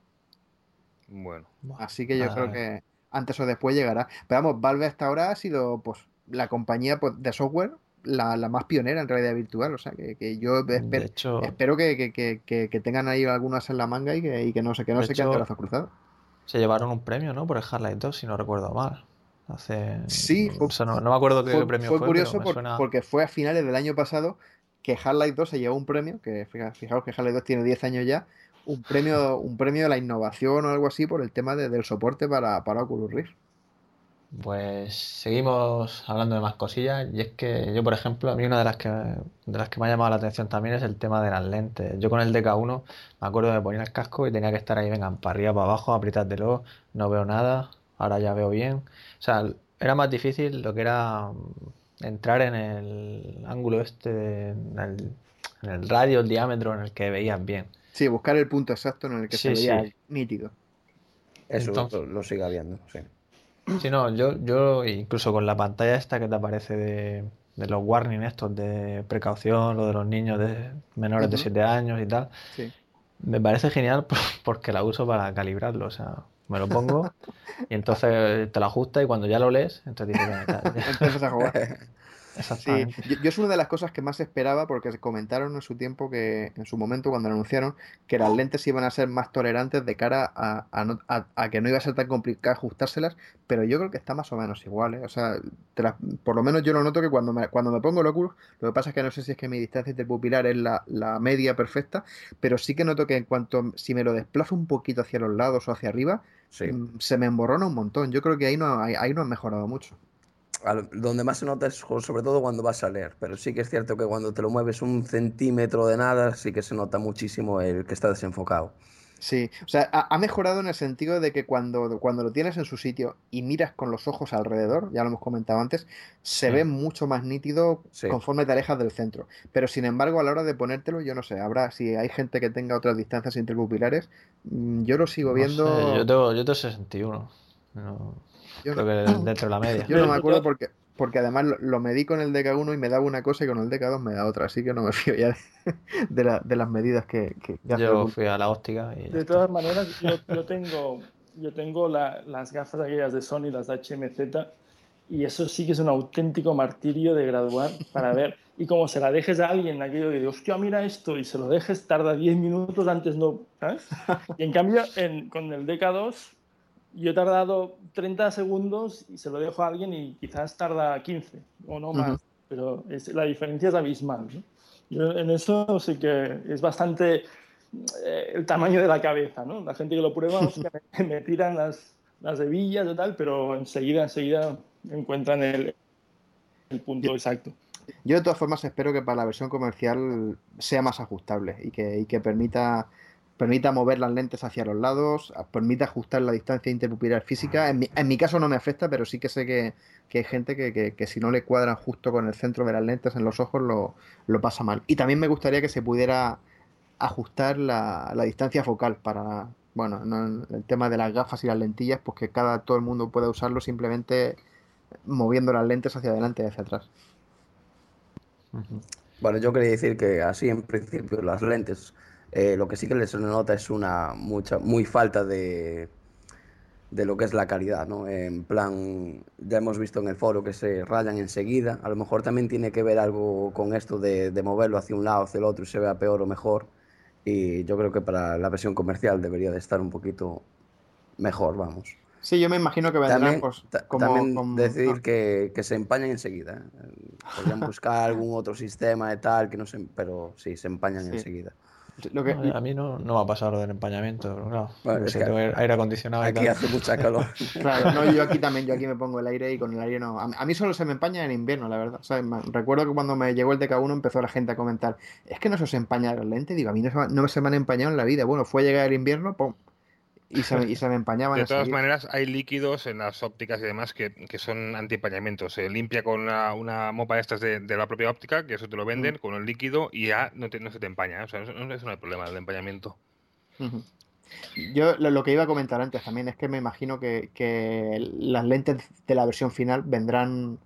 Bueno, Así que yo creo que antes o después llegará. Pero vamos, Valve hasta ahora ha sido pues la compañía pues, de software la, la más pionera en realidad virtual. O sea, que, que yo espero, hecho, espero que, que- que- tengan ahí algunas en la manga y que, y no se, que no se queden brazos cruzados. se llevaron un premio, ¿no? Por el Half-Life 2, si no recuerdo mal. Hace... Sí, fue- o sea, no, no me acuerdo qué fue, premio fue fue, curioso por- suena... porque fue a finales del año pasado que Half-Life 2 se llevó un premio, que fija- fijaos que Half-Life 2 tiene 10 años ya, un premio, un premio de la innovación o algo así por el tema de- del soporte para, para Oculus Rift. Pues seguimos hablando de más cosillas y es que yo, por ejemplo, a mí una de las que de las que me ha llamado la atención también es el tema de las lentes. Yo con el DK1 me acuerdo de poner el casco y tenía que estar ahí, vengan, para arriba, para abajo, apriétatelo, no veo nada, ahora ya veo bien. O sea, era más difícil lo que era mm, entrar en el ángulo este, en el, en el radio, el diámetro en el que veías bien. Sí, buscar el punto exacto en el que se Sí, veía sí. nítido. Eso Entonces- lo, lo sigue habiendo, sí. Sí, no, yo, yo incluso con la pantalla esta que te aparece de, de los warning estos de precaución, lo de los niños de menores de Ujú. 7 años y tal, Sí. me parece genial por- porque la uso para calibrarlo, o sea, me lo pongo y entonces te lo ajusta y cuando ya lo lees, entonces dices, "Venga, tal, ya". Empiezas a jugar. Sí, yo, yo es una de las cosas que más esperaba porque se comentaron en su tiempo que, en su momento cuando lo anunciaron, que las lentes iban a ser más tolerantes de cara a, a no- a- a que no iba a ser tan complicado ajustárselas, pero yo creo que está más o menos igual, ¿eh? O sea, te por lo menos yo lo noto que cuando me, cuando me pongo el Oculus, lo que pasa es que no sé si es que mi distancia interpupilar es la, la media perfecta, pero sí que noto que en cuanto, si me lo desplazo un poquito hacia los lados o hacia arriba, Sí. mm, se me emborrona un montón. Yo creo que ahí no, ahí, ahí no han mejorado mucho. Al- donde más se nota es sobre todo cuando vas a leer, pero sí que es cierto que cuando te lo mueves un centímetro de nada, sí que se nota muchísimo el que está desenfocado. Sí, o sea, ha, mejorado en el sentido de que cuando, cuando lo tienes en su sitio y miras con los ojos alrededor, ya lo hemos comentado antes, se Sí. ve mucho más nítido Sí. conforme te alejas del centro. Pero sin embargo, a la hora de ponértelo, yo no sé, habrá, si hay gente que tenga otras distancias interpupilares, mm, yo lo sigo No viendo. sé, yo tengo, yo tengo 61. No, yo creo no- que dentro de la media. yo no me acuerdo porque, porque además lo, lo medí con el DK1 y me daba una cosa y con el DK2 me da otra, así que no me fío ya de, de la- de las medidas que, que, que hace Yo fui a la óptica y ya De está. todas maneras, yo, yo tengo, yo tengo la- las gafas aquellas de Sony, las HMZ, y eso sí que es un auténtico martirio de graduar para ver. Y como se la dejes a alguien, aquello de, hostia, mira esto, y se lo dejes, tarda 10 minutos, antes no, ¿sabes? Y en cambio, en- con el DK2, yo he tardado 30 segundos y se lo dejo a alguien y quizás tarda 15 o no más, Ujú. pero es, la diferencia es abismal. ¿no? Yo en eso sí que es bastante eh, el tamaño de la cabeza, ¿no? La gente que lo prueba, hostia, me, me tiran las, las hebillas y tal, pero enseguida, enseguida encuentran el, el punto exacto. Yo de todas formas espero que para la versión comercial sea más ajustable y que, y que permita, permita mover las lentes hacia los lados, permita ajustar la distancia interpupilar física. En mi, en mi caso no me afecta, pero sí que sé que, que hay gente que, que- que si no le cuadran justo con el centro de las lentes en los ojos lo, lo pasa mal. Y también me gustaría que se pudiera ajustar la, la distancia focal para, bueno, no- el tema de las gafas y las lentillas, pues que cada, todo el mundo pueda usarlo simplemente moviendo las lentes hacia adelante y hacia atrás. Bueno, yo quería decir que así en principio las lentes, eh, lo que sí que les nota es una mucha, muy falta de, de lo que es la calidad, ¿no? En plan, ya hemos visto en el foro que se rayan enseguida, a lo mejor también tiene que ver algo con esto de, de moverlo hacia un lado, hacia el otro y se vea peor o mejor, y yo creo que para la versión comercial debería de estar un poquito mejor, vamos. Sí, yo me imagino que vendrán También, pues, como, también como- decir ah, que, que se empañan enseguida. ¿eh? Podrían buscar algún otro sistema de tal, que no se, pero sí, se empañan Sí. enseguida. Lo que, No, a mí no, no me ha pasado lo del empañamiento, pero claro. Bueno, yo es sé, que tengo aire acondicionado y Aquí tal. hace mucha calor. Claro, no, yo aquí también, yo aquí me pongo el aire y con el aire no. A, a mí solo se me empaña en invierno, la verdad. O sea, me- recuerdo que cuando me llegó el DK1 empezó la gente a comentar, es que no se os empaña el lente. Digo, a mí no se, me- no se me han empañado en la vida. Bueno, fue llegar el invierno, ¡pum! Y se, me- y se me empañaban De todas maneras, hay líquidos en las ópticas y demás que, que son antiempañamiento. Se limpia con una, una mopa de estas de, de la propia óptica, que eso te lo Mm. venden, con el líquido y ya no, te- no se te empaña. O sea, eso, no- no hay problema del empañamiento. Ujú. Yo lo, lo que iba a comentar antes también es que me imagino que, que las lentes de la versión final vendrán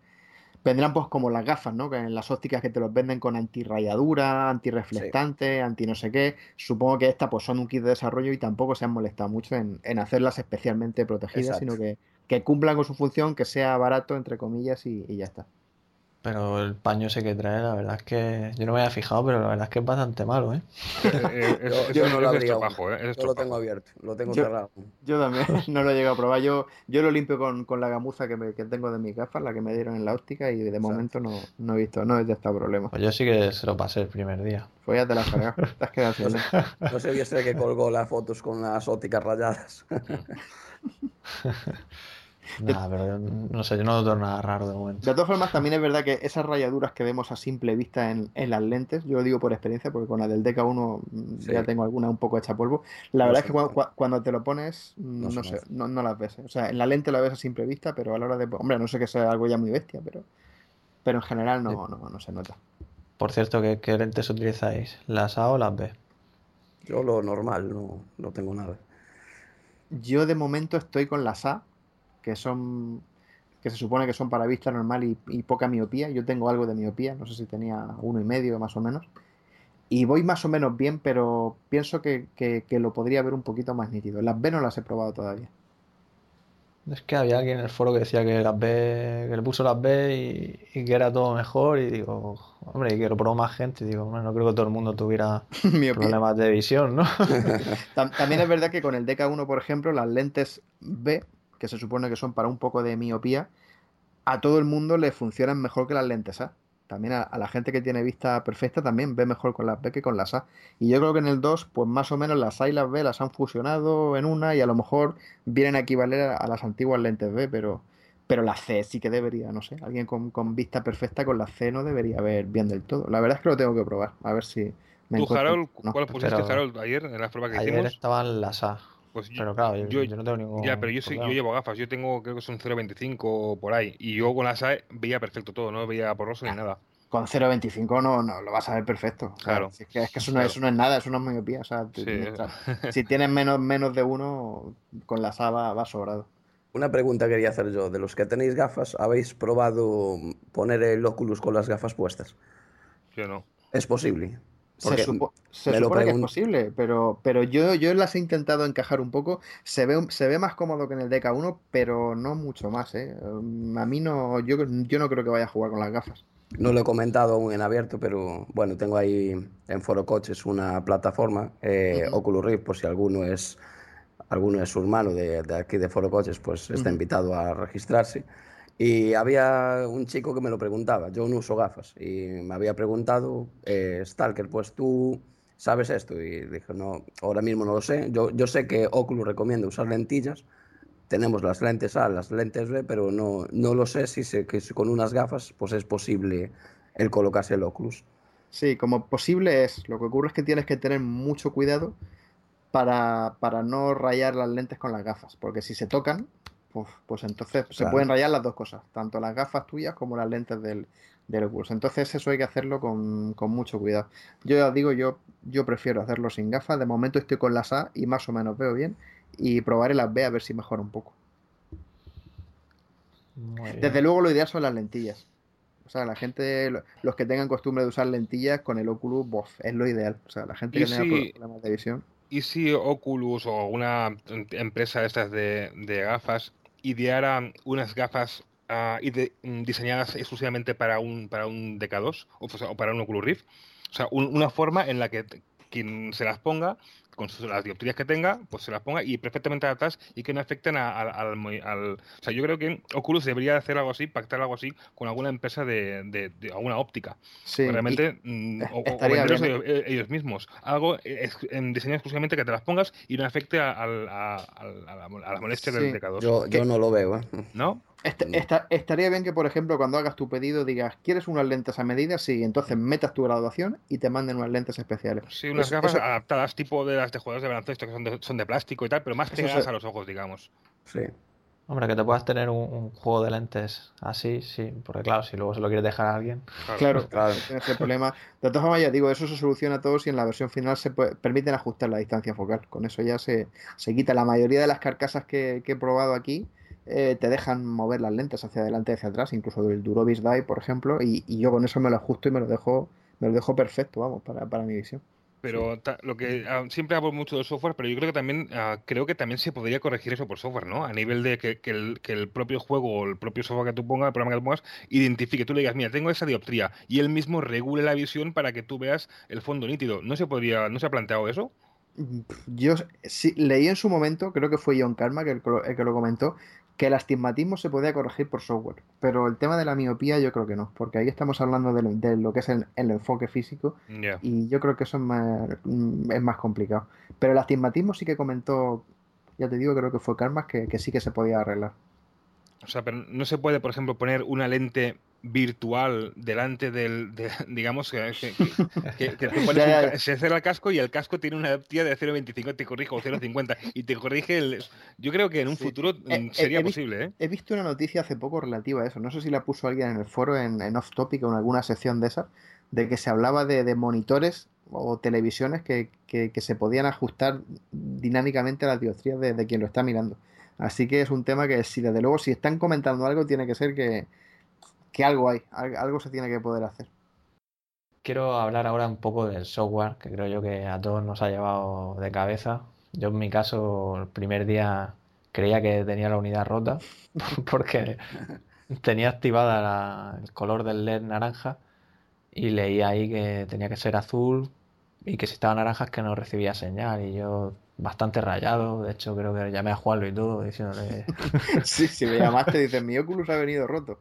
vendrán pues como las gafas, ¿no? Que en las ópticas que te los venden con antirrayadura, antirreflectante, anti no sé qué. Supongo que estas pues son un kit de desarrollo y tampoco se han molestado mucho en, en hacerlas especialmente protegidas, Exacto. sino que, que cumplan con su función, que sea barato, entre comillas, y, y ya está. Pero el paño ese que trae, la verdad es que yo no me había fijado, pero la verdad es que es bastante malo, ¿eh? Eh, eh, es- Yo, yo no lo estropajo, ¿eh? Yo lo tengo abierto, lo tengo Yo- cerrado. Yo también no lo he llegado a probar. Yo, yo lo limpio con, con la gamuza que, me- que tengo de mis gafas, la que me dieron en la óptica, y de momento no, no he visto, no he detectado problemas. Pues yo sí que se lo pasé el primer día. Pues ya te la has cargado. Te has quedado sin. No sé, que colgó las fotos con las ópticas rayadas. Nada, pero yo no sé, yo no noto nada raro de momento. De todas formas, también es verdad que esas rayaduras que vemos a simple vista en, en las lentes, yo lo digo por experiencia, porque con la del DK1 mm, Sí. ya tengo alguna un poco hecha polvo. La No verdad es que cuando, cuando te lo pones, mm, No sé, no, no las ves. ¿eh? O sea, en la lente la ves a simple vista, pero a la hora de. Hombre, no sé que sea algo ya muy bestia, pero, pero en general no, no, no se nota. Por cierto, ¿qué, qué lentes utilizáis? ¿Las A o las B? Yo lo normal, no, no tengo nada. Yo de momento estoy con las A, que son que se supone que son para vista normal y, y poca miopía. Yo tengo algo de miopía, no sé si tenía uno y medio más o menos. Y voy más o menos bien, pero pienso que, que- que lo podría ver un poquito más nítido. Las B no las he probado todavía. Es que había alguien en el foro que decía que las B, que le puso las B y, y que era todo mejor. Y digo, hombre, y que lo probó más gente. Y digo, hombre, no creo que todo el mundo tuviera problemas de visión, ¿no? Tam- También es verdad que con el DK1, por ejemplo, las lentes B, que se supone que son para un poco de miopía, a todo el mundo le funcionan mejor que las lentes A. También a, a la gente que tiene vista perfecta también ve mejor con las B que con las A. Y yo creo que en el 2, pues más o menos las A y las B las han fusionado en una y a lo mejor vienen a equivaler a, a las antiguas lentes B, pero, pero la C sí que debería, no sé. Alguien con, con vista perfecta con la C no debería ver bien del todo. La verdad es que lo tengo que probar, a ver si me ¿Tú, encuentro- Harold, no. cuál pusiste, Pero- Harold, ayer en la prueba que Ayer hicimos? estaban las A. Pues yo, Pero claro, yo, yo- yo no tengo ningún ya, pero yo, llevo gafas. Yo tengo, creo que son 0.25 o por ahí. Y yo con las AE veía perfecto todo, no veía borroso Ah. ni nada. Con 0.25 no, no lo vas a ver perfecto. O sea, Claro. si es que, es que eso, no, eso no es nada, eso no es miopía. O sea, Sí. si tienes menos, menos de uno, con la SA va, va sobrado. Una pregunta quería hacer yo. De los que tenéis gafas, ¿habéis probado poner el Oculus con las gafas puestas? Yo no. ¿Es posible? Se, supo- supone que es posible, pero, pero yo, yo las he intentado encajar un poco. Se ve, se ve más cómodo que en el DK1, pero no mucho más. ¿eh? Um, A mí no, yo, yo no creo que vaya a jugar con las gafas. No lo he comentado aún en abierto, pero bueno, tengo ahí en Foro Coches una plataforma, eh, Ujú. Oculus Rift, por si alguno es alguno es su hermano de, de aquí de Foro Coches, pues está invitado a registrarse. Y había un chico que me lo preguntaba, yo no uso gafas, y me había preguntado, eh, Stalker, pues tú sabes esto, y dije, no, ahora mismo no lo sé. Yo, yo sé que Oculus recomienda usar lentillas, tenemos las lentes A, las lentes B, pero no, no lo sé si, se, que con unas gafas pues es posible el colocarse el Oculus. Sí, como posible es. Lo que ocurre es que tienes que tener mucho cuidado para, para no rayar las lentes con las gafas, porque si se tocan, pues, pues entonces se pueden rayar las dos cosas, tanto las gafas tuyas como las lentes del, del Oculus. Entonces eso hay que hacerlo con, con mucho cuidado. Yo ya digo, yo, yo prefiero hacerlo sin gafas. De momento estoy con las A y más o menos veo bien. Y probaré las B a ver si mejora un poco. Muy bien. Desde luego lo ideal son las lentillas. O sea, la gente, lo- los que tengan costumbre de usar lentillas con el Oculus, bof, es lo ideal. O sea, la gente que tenga si- problemas de visión. ¿Y si Oculus o una em- empresa de estas de, de gafas ideara unas gafas mm, diseñadas exclusivamente para un, para un DK2 o, para un Oculus Rift? O sea, un- una forma en la que quien se las ponga con las dioptrías que tenga, pues se las ponga y perfectamente adaptadas y que no afecten al, al, O sea, yo creo que Oculus debería hacer algo así, pactar algo así con alguna empresa de, de, alguna óptica. Sí, realmente, mm, o, ellos, mismos. Algo diseñado exclusivamente que te las pongas y no afecte a, la, molestia del decador. Yo, yo no lo veo, ¿eh? ¿No? Este, estaría bien que, por ejemplo, cuando hagas tu pedido digas, ¿quieres unas lentes a medida? Sí, entonces metas tu graduación y te manden unas lentes especiales. Sí, unas gafas adaptadas tipo de las de jugadores de baloncesto que son de, son de plástico y tal, pero más pegadas a los ojos, digamos. Sí. Hombre, que te puedas tener un, juego de lentes así, sí, porque claro, si luego se lo quieres dejar a alguien. Claro, claro, ese problema. De todas formas, ya digo, eso se soluciona a todos y en la versión final se permiten ajustar la distancia focal. Con eso ya se, se quita. La mayoría de las carcasas que he probado aquí eh, te dejan mover las lentes hacia adelante y hacia atrás, incluso del Durovis Die, por ejemplo, y, yo con eso me lo ajusto y me lo dejo, me lo dejo perfecto, vamos, para, para mi visión. Pero lo que ah, siempre hablo mucho del software, pero yo creo que también ah, creo que también se podría corregir eso por software, ¿no? A nivel de que, el, que, el, propio juego o el propio software que tú pongas, el programa que tú pongas, identifique, tú le digas, mira, tengo esa dioptría, y él mismo regule la visión para que tú veas el fondo nítido. ¿No se podría, no se ha planteado eso? Yo sí, leí en su momento, creo que fue John Karma que, el que lo comentó, que el astigmatismo se podía corregir por software, pero el tema de la miopía yo creo que no, porque ahí estamos hablando de lo, que es el, enfoque físico y yo creo que eso es más, mm, es más complicado. Pero el astigmatismo sí que comentó, ya te digo, creo que fue Karmas, que, que sí que se podía arreglar. O sea, pero no se puede, por ejemplo, poner una lente virtual delante del, digamos, que, se cierra el casco y el casco tiene una tía de 0.25, te corrige, o 0.50, y te corrige el... Yo creo que en un futuro eh, mm, sería posible, ¿eh? He visto una noticia hace poco relativa a eso, no sé si la puso alguien en el foro, en, Off Topic o en alguna sección de esas, de que se hablaba de, monitores o televisiones que, se podían ajustar dinámicamente a las dioptrías de, de quien lo está mirando. Así que es un tema que si desde luego si están comentando algo tiene que ser que, que algo hay, algo se tiene que poder hacer. Quiero hablar ahora un poco del software, que creo yo que a todos nos ha llevado de cabeza. Yo en mi caso, el primer día creía que tenía la unidad rota, porque tenía activada el color del LED naranja y leía ahí que tenía que ser azul y que si estaba naranja es que no recibía señal. Y yo bastante rayado, de hecho creo que llamé a Juanlo y todo diciéndole... sí, si me llamaste dices, mi Oculus ha venido roto.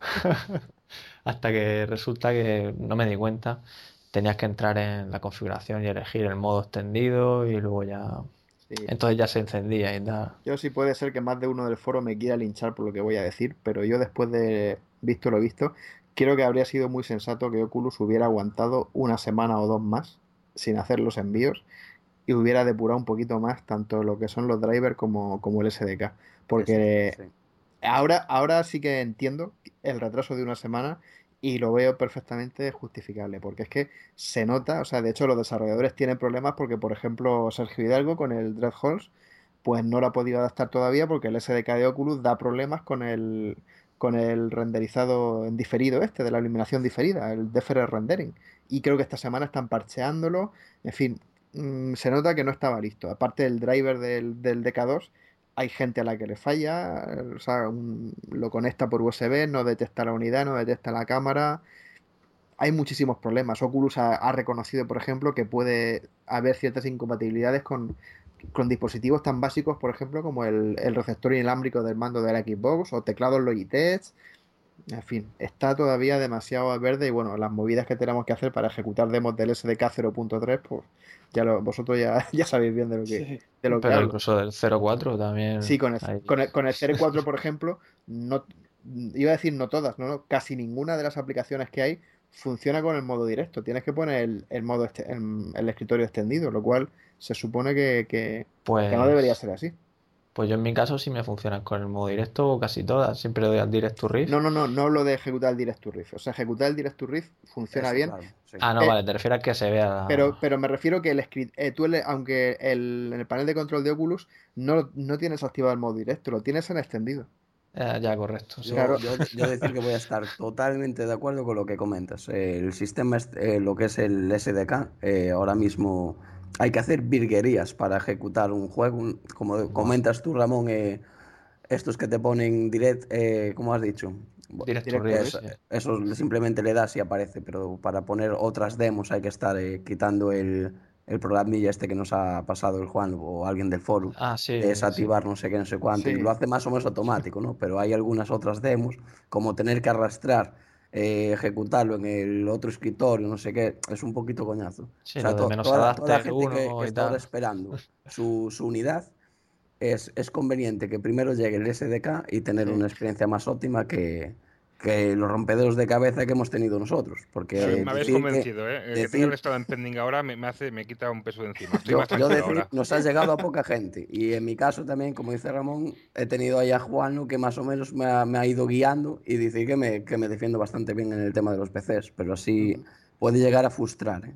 Hasta que resulta que no me di cuenta. Tenías que entrar en la configuración y elegir el modo extendido y luego ya. Entonces ya se encendía y nada. Yo sí puede ser que más de uno del foro me quiera linchar por lo que voy a decir, pero yo después de visto lo visto, creo que habría sido muy sensato que Oculus hubiera aguantado una semana o dos más sin hacer los envíos y hubiera depurado un poquito más tanto lo que son los drivers como, como el SDK. Porque Ahora, ahora sí que entiendo el retraso de una semana y lo veo perfectamente justificable, porque es que se nota, o sea, de hecho los desarrolladores tienen problemas porque, por ejemplo, Sergio Hidalgo con el Dreadholes, pues no lo ha podido adaptar todavía porque el SDK de Oculus da problemas con el, con el renderizado en diferido este, de la iluminación diferida, el deferred rendering. Y creo que esta semana están parcheándolo, en fin, mm, se nota que no estaba listo. Aparte del driver del, del DK2 hay gente a la que le falla, o sea, lo conecta por USB, no detecta la unidad, no detecta la cámara. Hay muchísimos problemas. Oculus ha, reconocido, por ejemplo, que puede haber ciertas incompatibilidades con, dispositivos tan básicos, por ejemplo, como el, receptor inalámbrico del mando de la Xbox o teclados Logitech. En fin, está todavía demasiado verde y bueno, las movidas que tenemos que hacer para ejecutar demos del SDK 0.3, pues ya vosotros ya, ya sabéis bien de lo que, de lo Pero incluso del 04 también. Sí, con el, con el, con el 04, por ejemplo, no iba a decir no todas, no, casi ninguna de las aplicaciones que hay funciona con el modo directo. Tienes que poner el, modo este, el, escritorio extendido, lo cual se supone que, que, pues, que no debería ser así. Pues yo en mi caso sí me funcionan con el modo directo casi todas. Siempre doy al Direct to Riff. No, no, no, no lo de ejecutar el Direct to Riff. O sea, ejecutar el Direct to Riff funciona bien. Ah, no, eh, vale, te refieres a que se vea. Pero, pero me refiero que el eh, tú, aunque el, en el panel de control de Oculus no, no tienes activado el modo directo, lo tienes en extendido. Eh, ya, correcto. Yo, claro. yo, decir que voy a estar totalmente de acuerdo con lo que comentas. El sistema, lo que es el SDK, ahora mismo hay que hacer virguerías para ejecutar un juego. Como comentas tú, Ramón, eh, estos que te ponen direct, eh, ¿cómo has dicho? Direct eso, simplemente le das y aparece, pero para poner otras demos hay que estar eh, quitando el, el programilla este que nos ha pasado el Juan o alguien del foro, Ah, sí. desactivar no sé qué, no sé cuánto, y Sí. lo hace más o menos automático, ¿no? Pero hay algunas otras demos, como tener que arrastrar, eh, ejecutarlo en el otro escritorio, no sé qué, es un poquito coñazo. Sí, o sea, to- menos toda, toda la gente que, que está esperando su, su unidad, es, es conveniente que primero llegue el SDK y tener Sí. una experiencia más óptima que, que los rompederos de cabeza que hemos tenido nosotros. Porque Sí, me habéis decir que- convencido, ¿eh? El que decir- tenga el estado en pending ahora me, me hace, me quita un peso de encima. Estoy Yo, más yo tranquilo decir, ahora. nos ha llegado a poca gente y en mi caso también, como dice Ramón, he tenido ahí a Juan que más o menos me ha, me ha ido guiando y dice que me, que me defiendo bastante bien en el tema de los PCs, pero así puede llegar a frustrar. ¿eh?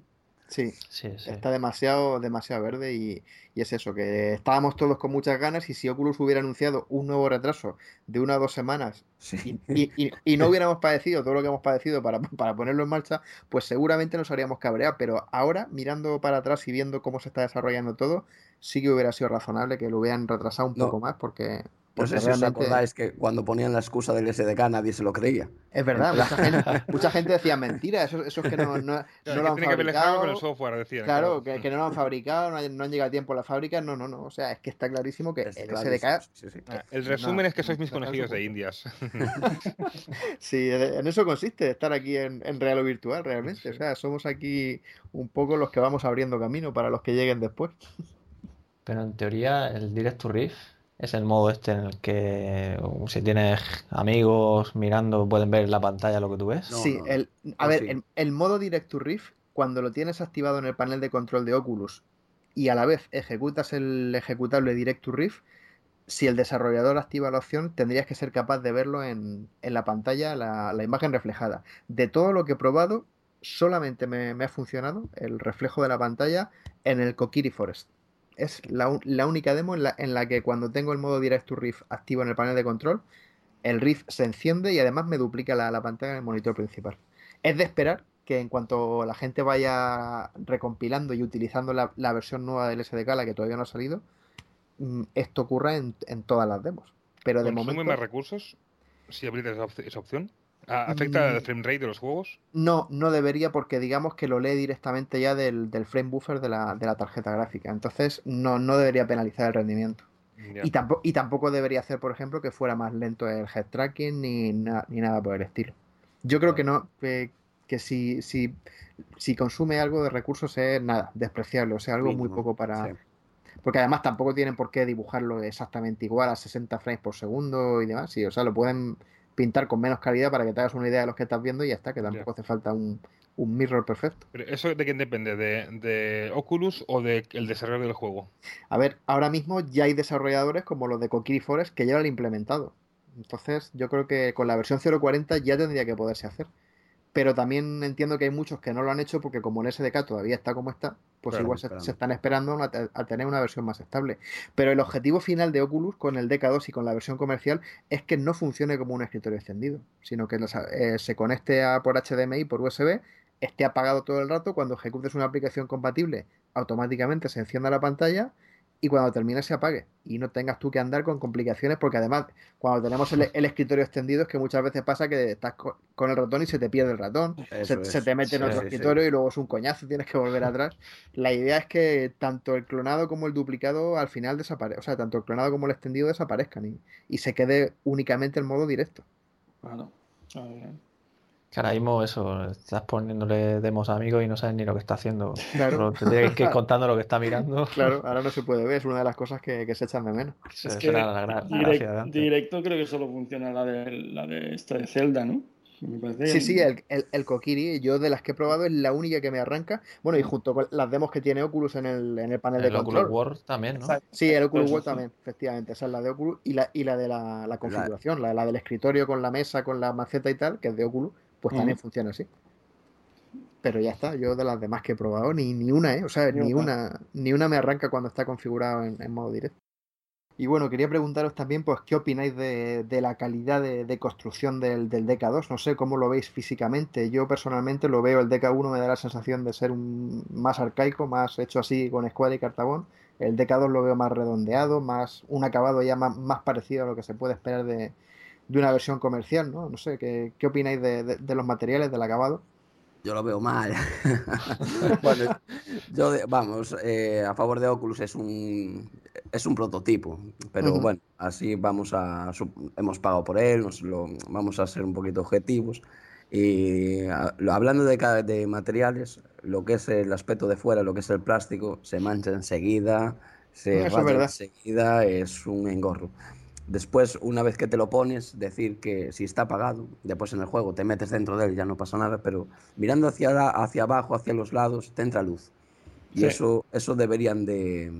Sí, Sí, sí. está demasiado, demasiado verde y, y es eso, que estábamos todos con muchas ganas y si Oculus hubiera anunciado un nuevo retraso de una o dos semanas Sí. y, y- y- y no hubiéramos padecido todo lo que hemos padecido para, para ponerlo en marcha, pues seguramente nos habríamos cabreado. Pero ahora, mirando para atrás y viendo cómo se está desarrollando todo, sí que hubiera sido razonable que lo hubieran retrasado un No. poco más, porque, No porque sé si os acordáis que cuando ponían la excusa del SDK nadie se lo creía. es verdad, mucha gente, mucha gente decía mentira, eso, eso es que no, no, no que lo han tiene que ver algo con el fabricado. software, decían. Claro, que, que no lo han fabricado, no, han llegado a tiempo a la fábrica, no, no, no, o sea, es que está clarísimo que Es el clarísimo, SDK sí, sí. Ah, El No, resumen es que sois mis conejillos de indias. Sí, en eso consiste, estar aquí en, en real o virtual, realmente. O sea, somos aquí un poco los que vamos abriendo camino para los que lleguen después. Pero en teoría el Direct to Riff es el modo este en el que uh, si tienes amigos mirando pueden ver en la pantalla lo que tú ves. No, Sí, no. el, a ver, sí. el, el modo Direct to Riff, cuando lo tienes activado en el panel de control de Oculus y a la vez ejecutas el ejecutable Direct to Riff, si el desarrollador activa la opción, tendrías que ser capaz de verlo en, en la pantalla, la, la imagen reflejada. De todo lo que he probado, solamente me, me ha funcionado el reflejo de la pantalla en el Kokiri Forest. Es la, la única demo en la, en la que cuando tengo el modo Direct to Riff activo en el panel de control, el Riff se enciende y además me duplica la, la pantalla en el monitor principal. Es de esperar que en cuanto la gente vaya recompilando y utilizando la, la versión nueva del SDK, la que todavía no ha salido, mm, esto ocurra en, en todas las demos. Pero de ¿Consume momento más recursos si esa, op- esa opción? ¿A- ¿Afecta Mm. el frame rate de los juegos? no, no debería porque digamos que lo lee directamente ya del, del frame buffer de la, de la tarjeta gráfica. Entonces no, no debería penalizar el rendimiento. Y tampoco, y tampoco debería hacer, por ejemplo, que fuera más lento el head tracking ni, na- ni nada por el estilo. Yo creo que no, que, que si, si, si consume algo de recursos es nada, despreciable, o sea, algo muy poco para... sí. Porque además tampoco tienen por qué dibujarlo exactamente igual a 60 frames por segundo y demás. Sí, o sea, lo pueden pintar con menos calidad para que te hagas una idea de los que estás viendo y ya está, que tampoco hace falta un, un mirror perfecto. Pero ¿Eso de quién depende? ¿De, de Oculus o del desarrollo del juego? A ver, ahora mismo ya hay desarrolladores como los de Kokiri Forest que ya lo han implementado. Entonces, yo creo que con la versión 0.40 ya tendría que poderse hacer. Pero también entiendo que hay muchos que no lo han hecho porque como el SDK todavía está como está, pues Claro, igual se, están esperando a, a tener una versión más estable. Pero el objetivo final de Oculus con el DK2 y con la versión comercial es que no funcione como un escritorio extendido, sino que los- eh, se conecte a, por HDMI, por USB, esté apagado todo el rato, cuando ejecutes una aplicación compatible, automáticamente se encienda la pantalla y cuando termine se apague y no tengas tú que andar con complicaciones porque además cuando tenemos el, el escritorio extendido es que muchas veces pasa que estás co- con el ratón y se te pierde el ratón, se, te mete en otro sí, sí. escritorio y luego es un coñazo, tienes que volver atrás. La idea es que tanto el clonado como el duplicado al final desaparezcan, o sea, tanto el clonado como el extendido desaparezcan y, y se quede únicamente el modo directo. A ver. Que ahora mismo eso, estás poniéndole demos a amigos y no sabes ni lo que está haciendo. Claro. Te que ir contando lo que está mirando. Claro, ahora no se puede ver, es una de las cosas que, que se echan de menos. Es que la la direct- de antes. directo creo que solo funciona la de, la de esta de Zelda, ¿no? Me Sí, sí, el, el, el Kokiri, yo de las que he probado es la única que me arranca. Bueno, y junto con las demos que tiene Oculus en el, en el panel de El Oculus control. World también, ¿no? Exacto. Sí, el Oculus World sí. también, efectivamente. Esa es la de Oculus y la, y la de la, la configuración, la, la del escritorio con la mesa, con la maceta y tal, que es de Oculus, pues también funciona así. Pero ya está, yo de las demás que he probado, ni, ni una, ¿eh? O sea, Ni ni una. una, ni una me arranca cuando está configurado en, en modo directo. Y bueno, quería preguntaros también, pues, ¿qué opináis de, de la calidad de, de construcción del, del DK2? No sé cómo lo veis físicamente. Yo personalmente lo veo, el DK1 me da la sensación de ser un más arcaico, más hecho así con escuadra y cartabón. El DK2 lo veo más redondeado, más un acabado ya más, más parecido a lo que se puede esperar de, de una versión comercial, ¿no? No sé, ¿qué, qué opináis de, de- de los materiales, del acabado? Yo lo veo mal. bueno, yo, vamos, eh, a favor de Oculus es un, es un prototipo, pero bueno, así vamos a, hemos pagado por él, nos lo, vamos a ser un poquito objetivos. Y a- hablando de, de materiales, lo que es el aspecto de fuera, lo que es el plástico, se mancha enseguida, se raya verdad. enseguida, es un engorro. Después, una vez que te lo pones, decir que si está apagado, después en el juego te metes dentro de él, ya no pasa nada, pero mirando hacia, la- hacia abajo, hacia los lados, te entra luz. Y Sí. eso, eso deberían de,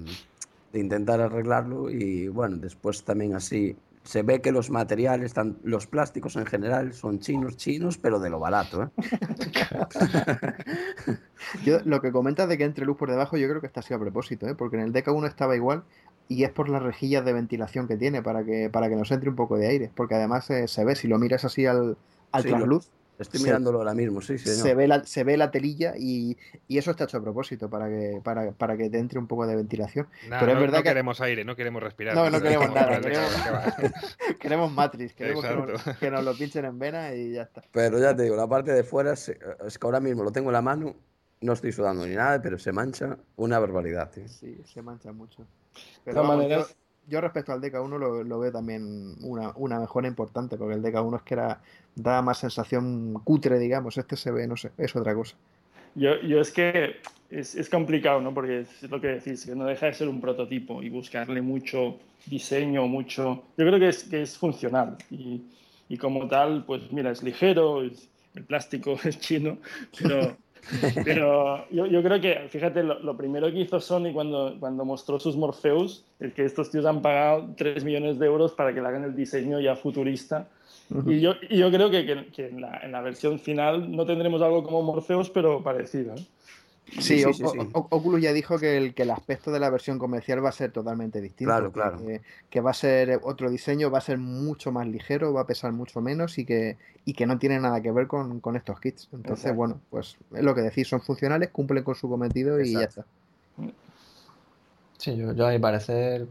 de intentar arreglarlo. Y bueno, después también así, se ve que los materiales, tan- los plásticos en general, son chinos, chinos, pero de lo barato, ¿eh? Yo, lo que comentas de que entre luz por debajo, yo creo que está así a propósito, ¿eh? Porque en el DK1 estaba igual y es por las rejillas de ventilación que tiene para que, para que nos entre un poco de aire. Porque además eh, se ve, si lo miras así al, al Sí, trasluz, Estoy Se- mirándolo ahora mismo, sí, sí. se ve la, se ve la telilla y, y eso está hecho a propósito para que, para, para que te entre un poco de ventilación. Nah, Pero es no, verdad no que- queremos aire, no queremos respirar. No, no queremos nada, que queremos-. Queremos Matrix, queremos que nos, que nos lo pinchen en vena y ya está. Pero ya te digo, la parte de fuera, se- es que ahora mismo lo tengo en la mano, no estoy sudando ni nada, pero se mancha una barbaridad, tío. Sí, se mancha mucho. De Pero todas vamos, maneras, yo, yo respecto al DK1 lo, lo veo también una, una mejora importante, porque el DK1 es que era, daba más sensación cutre, digamos. Este se ve, no sé, es otra cosa. Yo, yo es que es, es complicado, ¿no? Porque es lo que decís, que no deja de ser un prototipo y buscarle mucho diseño, mucho... Yo creo que es, que es funcional y, y como tal, pues mira, es ligero, es- el plástico es chino, pero, pero yo, yo creo que, fíjate, lo, lo primero que hizo Sony cuando, cuando mostró sus Morpheus es que estos tíos han pagado 3 millones de euros para que le hagan el diseño ya futurista y yo, y yo creo que, que- que en, la, en la versión final no tendremos algo como Morpheus, pero parecido. ¿eh? Sí, Oculus ya dijo que el, que el aspecto de la versión comercial va a ser totalmente distinto. Claro, que- claro. Que, que va a ser otro diseño, va a ser mucho más ligero, va a pesar mucho menos y que, y que no tiene nada que ver con, con estos kits. Entonces, Exacto. bueno, pues es lo que decís, son funcionales, cumplen con su cometido y ya está. Sí, yo, yo a mi parecer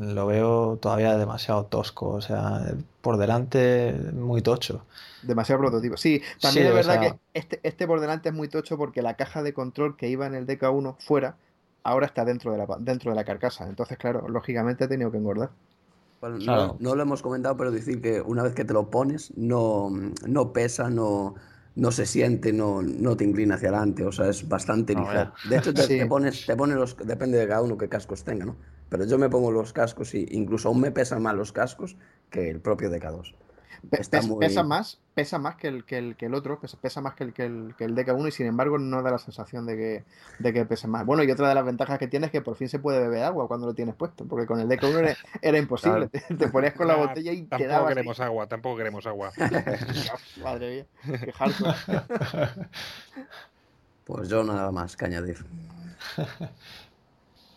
lo veo todavía demasiado tosco. O sea, por delante muy tocho. Demasiado prototipo. Sí, también Sí, es o verdad sea- que este, este por delante es muy tocho porque la caja de control que iba en el DK1 fuera, ahora está dentro de la, dentro de la carcasa. Entonces, claro, lógicamente ha tenido que engordar. Bueno, no- Claro. no, lo hemos comentado, pero decir que una vez que te lo pones, no, no pesa, no, no se siente, no, no te inclina hacia adelante, o sea, es bastante No, ligero. De hecho, te, Sí. te pones, te pones los, depende de cada uno qué cascos tenga, ¿no? Pero yo me pongo los cascos y incluso aún me pesan más los cascos que el propio DK2. Pe- Está pes- muy- Pesa más, pesa más que el, que el, que el otro, pesa, pesa más que el, que el, que el DK1 y sin embargo no da la sensación de que, de que pese más. Bueno, y otra de las ventajas que tiene es que por fin se puede beber agua cuando lo tienes puesto, porque con el DK1 era, era imposible. Te, te ponías con la Ah, botella y Tampoco quedabas ahí. queremos agua, tampoco queremos agua. Madre mía, qué hardcore. Pues yo nada más que añadir.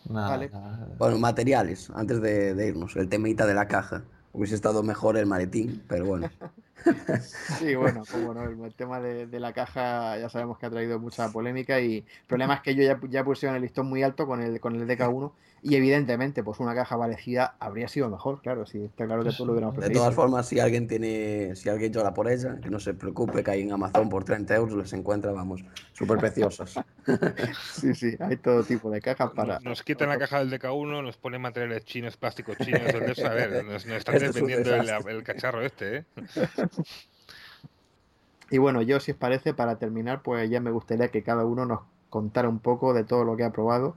Nada, Vale. nada. Bueno, materiales, antes de, de irnos, el temita de la caja. Hubiese estado mejor el maletín, pero bueno. Sí, bueno, como no, el tema de, de la caja ya sabemos que ha traído mucha polémica y el problema es que yo ya, ya pusieron el listón muy alto con el, con el DK1 y evidentemente pues una caja parecida habría sido mejor, claro, sí, está claro que tú lo hubiéramos De preferido. todas formas, si alguien tiene, si alguien llora por ella, que no se preocupe, que ahí en Amazon por 30 euros les encuentra, vamos, súper preciosas. Sí, sí, hay todo tipo de cajas para... Nos quitan la caja del DK1, nos ponen materiales chinos, plásticos chinos, de eso, a ver, nos, nos están Esto es un vendiendo el, el cacharro este, ¿eh? Y bueno, yo si os parece, para terminar, pues ya me gustaría que cada uno nos contara un poco de todo lo que ha probado,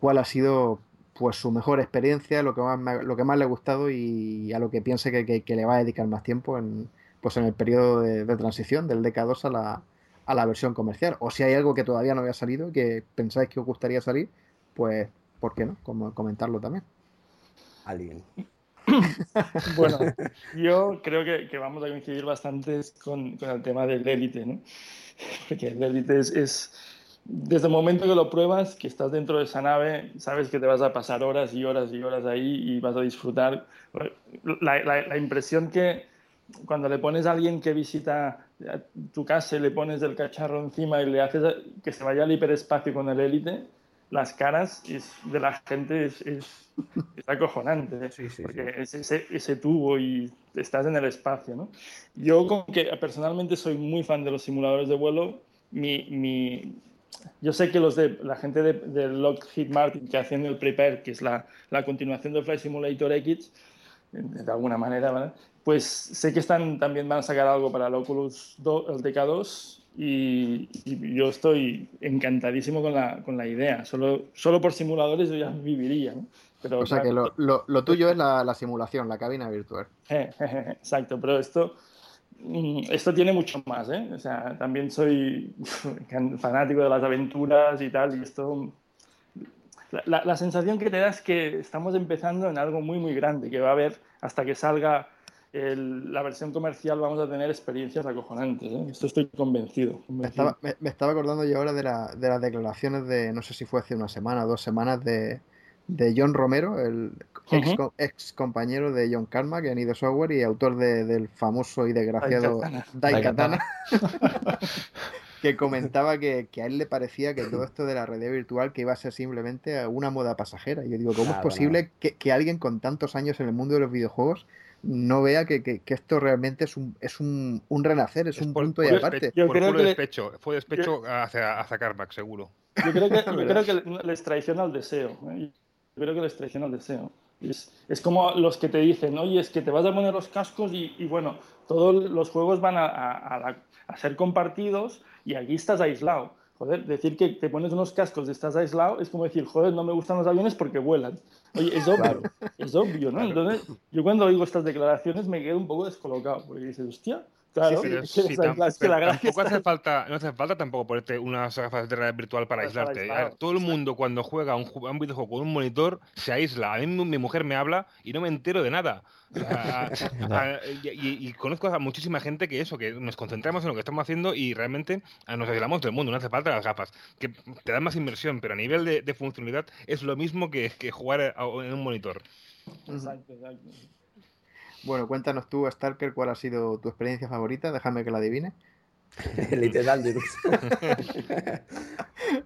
cuál ha sido pues su mejor experiencia, lo que más, me- lo que más le ha gustado y a lo que piense que, que- que le va a dedicar más tiempo en, pues en el periodo de, de transición del DK2 a la, a la versión comercial. O si hay algo que todavía no había salido y que pensáis que os gustaría salir, pues, ¿por qué no? Como comentarlo también. Alguien. Bueno, yo creo que, que vamos a coincidir bastante con, con el tema del élite, ¿no? Porque el élite es, es, desde el momento que lo pruebas, que estás dentro de esa nave, sabes que te vas a pasar horas y horas y horas ahí y vas a disfrutar. La, la- la impresión que cuando le pones a alguien que visita tu casa y le pones el cacharro encima y le haces que se vaya al hiperespacio con el élite, las caras es- de la gente es, es, es acojonante. ¿eh? Sí, sí, porque es ese, ese tubo y estás en el espacio, ¿no? Yo como que personalmente soy muy fan de los simuladores de vuelo mi, mi, yo sé que los de la gente de, de Lockheed Martin que hacen el Prepare, que es la, la continuación del Flight Simulator X, de alguna manera, ¿vale? pues sé que están, también van a sacar algo para el Oculus 2, el DK2 y, y, yo estoy encantadísimo con la, con la idea. Solo, solo por simuladores yo ya viviría. ¿no? Pero, o sea que lo, lo, lo tuyo es la, la, simulación, la cabina virtual. Exacto, pero esto, esto tiene mucho más. ¿eh? O sea, también soy fanático de las aventuras y tal, y esto la, la, sensación que te da es que estamos empezando en algo muy, muy grande, que va a haber hasta que salga el, la versión comercial, vamos a tener experiencias acojonantes. ¿eh? Esto estoy convencido. convencido. Me, estaba, me, me, estaba, acordando yo ahora de, la, de, las declaraciones de, no sé si fue hace una semana dos semanas, de, de John Romero, el ex, uh -huh. ex, compañero de John Karma, que han ido software y autor de, del famoso y desgraciado Daikatana. Daikatana. que comentaba que, que, a él le parecía que todo esto de la realidad virtual que iba a ser simplemente una moda pasajera. Y yo digo, ¿cómo claro, es posible no. que, que, alguien con tantos años en el mundo de los videojuegos no vea que, que esto realmente es un, es un, un renacer, es, es un por, punto y aparte? Yo por creo que despecho, fue despecho yo, hacia, hacia Carmack, seguro. Yo creo que, yo creo que les traiciona el deseo. ¿eh? Creo que les traiciona el deseo. Es, es, como los que te dicen, oye, es que te vas a poner los cascos y, y bueno, todos los juegos van a, a, a, la, a ser compartidos y aquí estás aislado. Joder, decir que te pones unos cascos y estás aislado es como decir, joder, no me gustan los aviones porque vuelan. Oye, es obvio, claro. es obvio, ¿no? Entonces, yo cuando oigo estas declaraciones me quedo un poco descolocado, porque dices, hostia, Claro, sí, pero, sí, es es que pero tampoco hace falta, no hace falta tampoco ponerte unas gafas de realidad virtual para aislarte. Ver, todo el mundo cuando juega un, un, videojuego con un monitor se aísla. A mí mi mujer me habla y no me entero de nada. a, a, y, y, conozco a muchísima gente que eso, que nos concentramos en lo que estamos haciendo y realmente nos aislamos del mundo. No hace falta las gafas, que te dan más inversión, pero a nivel de, de funcionalidad es lo mismo que, que jugar en un monitor. Exacto, exacto. Bueno, cuéntanos tú, Starker, cuál ha sido tu experiencia favorita. Déjame que la adivine. Literal, de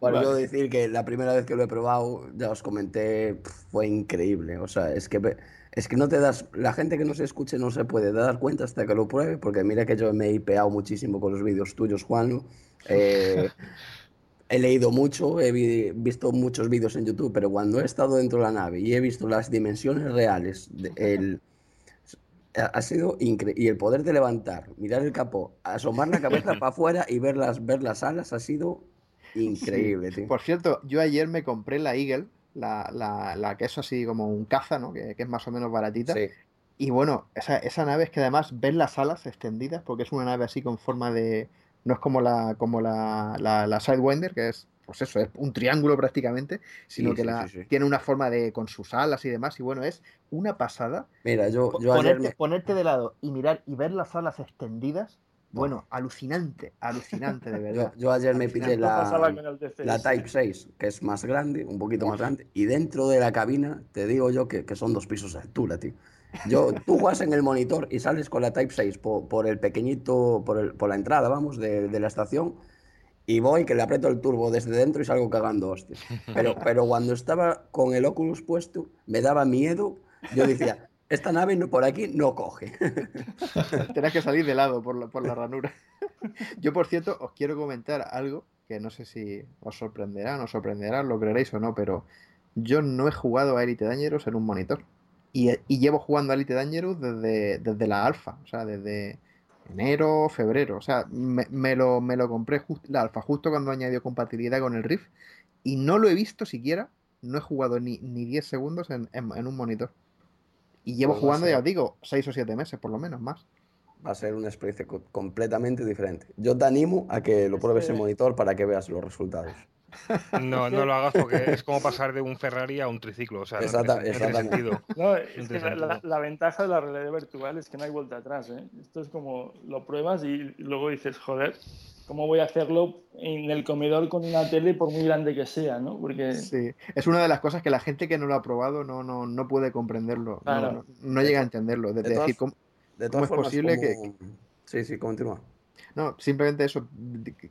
Bueno, vale. yo decir que la primera vez que lo he probado, ya os comenté, fue increíble. O sea, es que es que no te das, la gente que no se escuche no se puede dar cuenta hasta que lo pruebe, porque mira que yo me he hipeado muchísimo con los vídeos tuyos, Juan. Eh, he leído mucho, he vi, visto muchos vídeos en YouTube, pero cuando he estado dentro de la nave y he visto las dimensiones reales, de, el, ha sido increíble. Y el poder de levantar, mirar el capó, asomar la cabeza para afuera y ver las, ver las alas ha sido increíble. Sí. Por cierto, yo ayer me compré la Eagle, la, la, la que es así como un caza, ¿no? Que, que es más o menos baratita. Sí. Y bueno, esa, esa, nave es que además ves las alas extendidas, porque es una nave así con forma de. No es como la, como la, la, la Sidewinder, que es pues eso, es un triángulo prácticamente, sino sí, que sí, la, sí, tiene una forma de con sus alas y demás, y bueno, es una pasada. Mira, yo, yo ponerte, me... ponerte, de lado y mirar y ver las alas extendidas, bueno, alucinante, alucinante, de verdad. Yo, yo ayer me pillé la, la Type 6, que es más grande, un poquito más grande, y dentro de la cabina, te digo yo que, que son dos pisos de altura, tío. Yo, tú juegas en el monitor y sales con la Type 6 por, por el pequeñito, por, el, por la entrada, vamos, de, de la estación, y voy que le aprieto el turbo desde dentro y salgo cagando hostias. Pero, pero cuando estaba con el Oculus puesto, me daba miedo. Yo decía, esta nave no, por aquí no coge. Tienes que salir de lado por la, por la ranura. Yo, por cierto, os quiero comentar algo que no sé si os sorprenderá, no os sorprenderá, lo creeréis o no, pero yo no he jugado a Elite Dangerous en un monitor. Y, y llevo jugando a Elite Dangerous desde, desde la alfa, o sea, desde, enero, febrero. O sea, me, me lo, me lo compré just, la alfa justo cuando añadió compatibilidad con el Rift y no lo he visto siquiera. No he jugado ni, ni 10 segundos en, en, en un monitor. Y llevo pues jugando, ya os digo, 6 o 7 meses por lo menos más. Va a ser una experiencia co completamente diferente. Yo te animo a que lo pruebes en monitor para que veas los resultados. No, no lo hagas porque es como pasar de un Ferrari a un triciclo. O sea, Exacta, no, tiene, exactamente. No, no es que la, la, ventaja de la realidad virtual es que no hay vuelta atrás. ¿eh? Esto es como lo pruebas y luego dices, joder, ¿cómo voy a hacerlo en el comedor con una tele por muy grande que sea? ¿no? Porque... Sí, es una de las cosas que la gente que no lo ha probado no, no, no puede comprenderlo, claro. no, no, llega a entenderlo. De, de, de decir, ¿cómo, de todas ¿cómo formas, es posible como... que... Sí, sí, continúa. No, simplemente eso,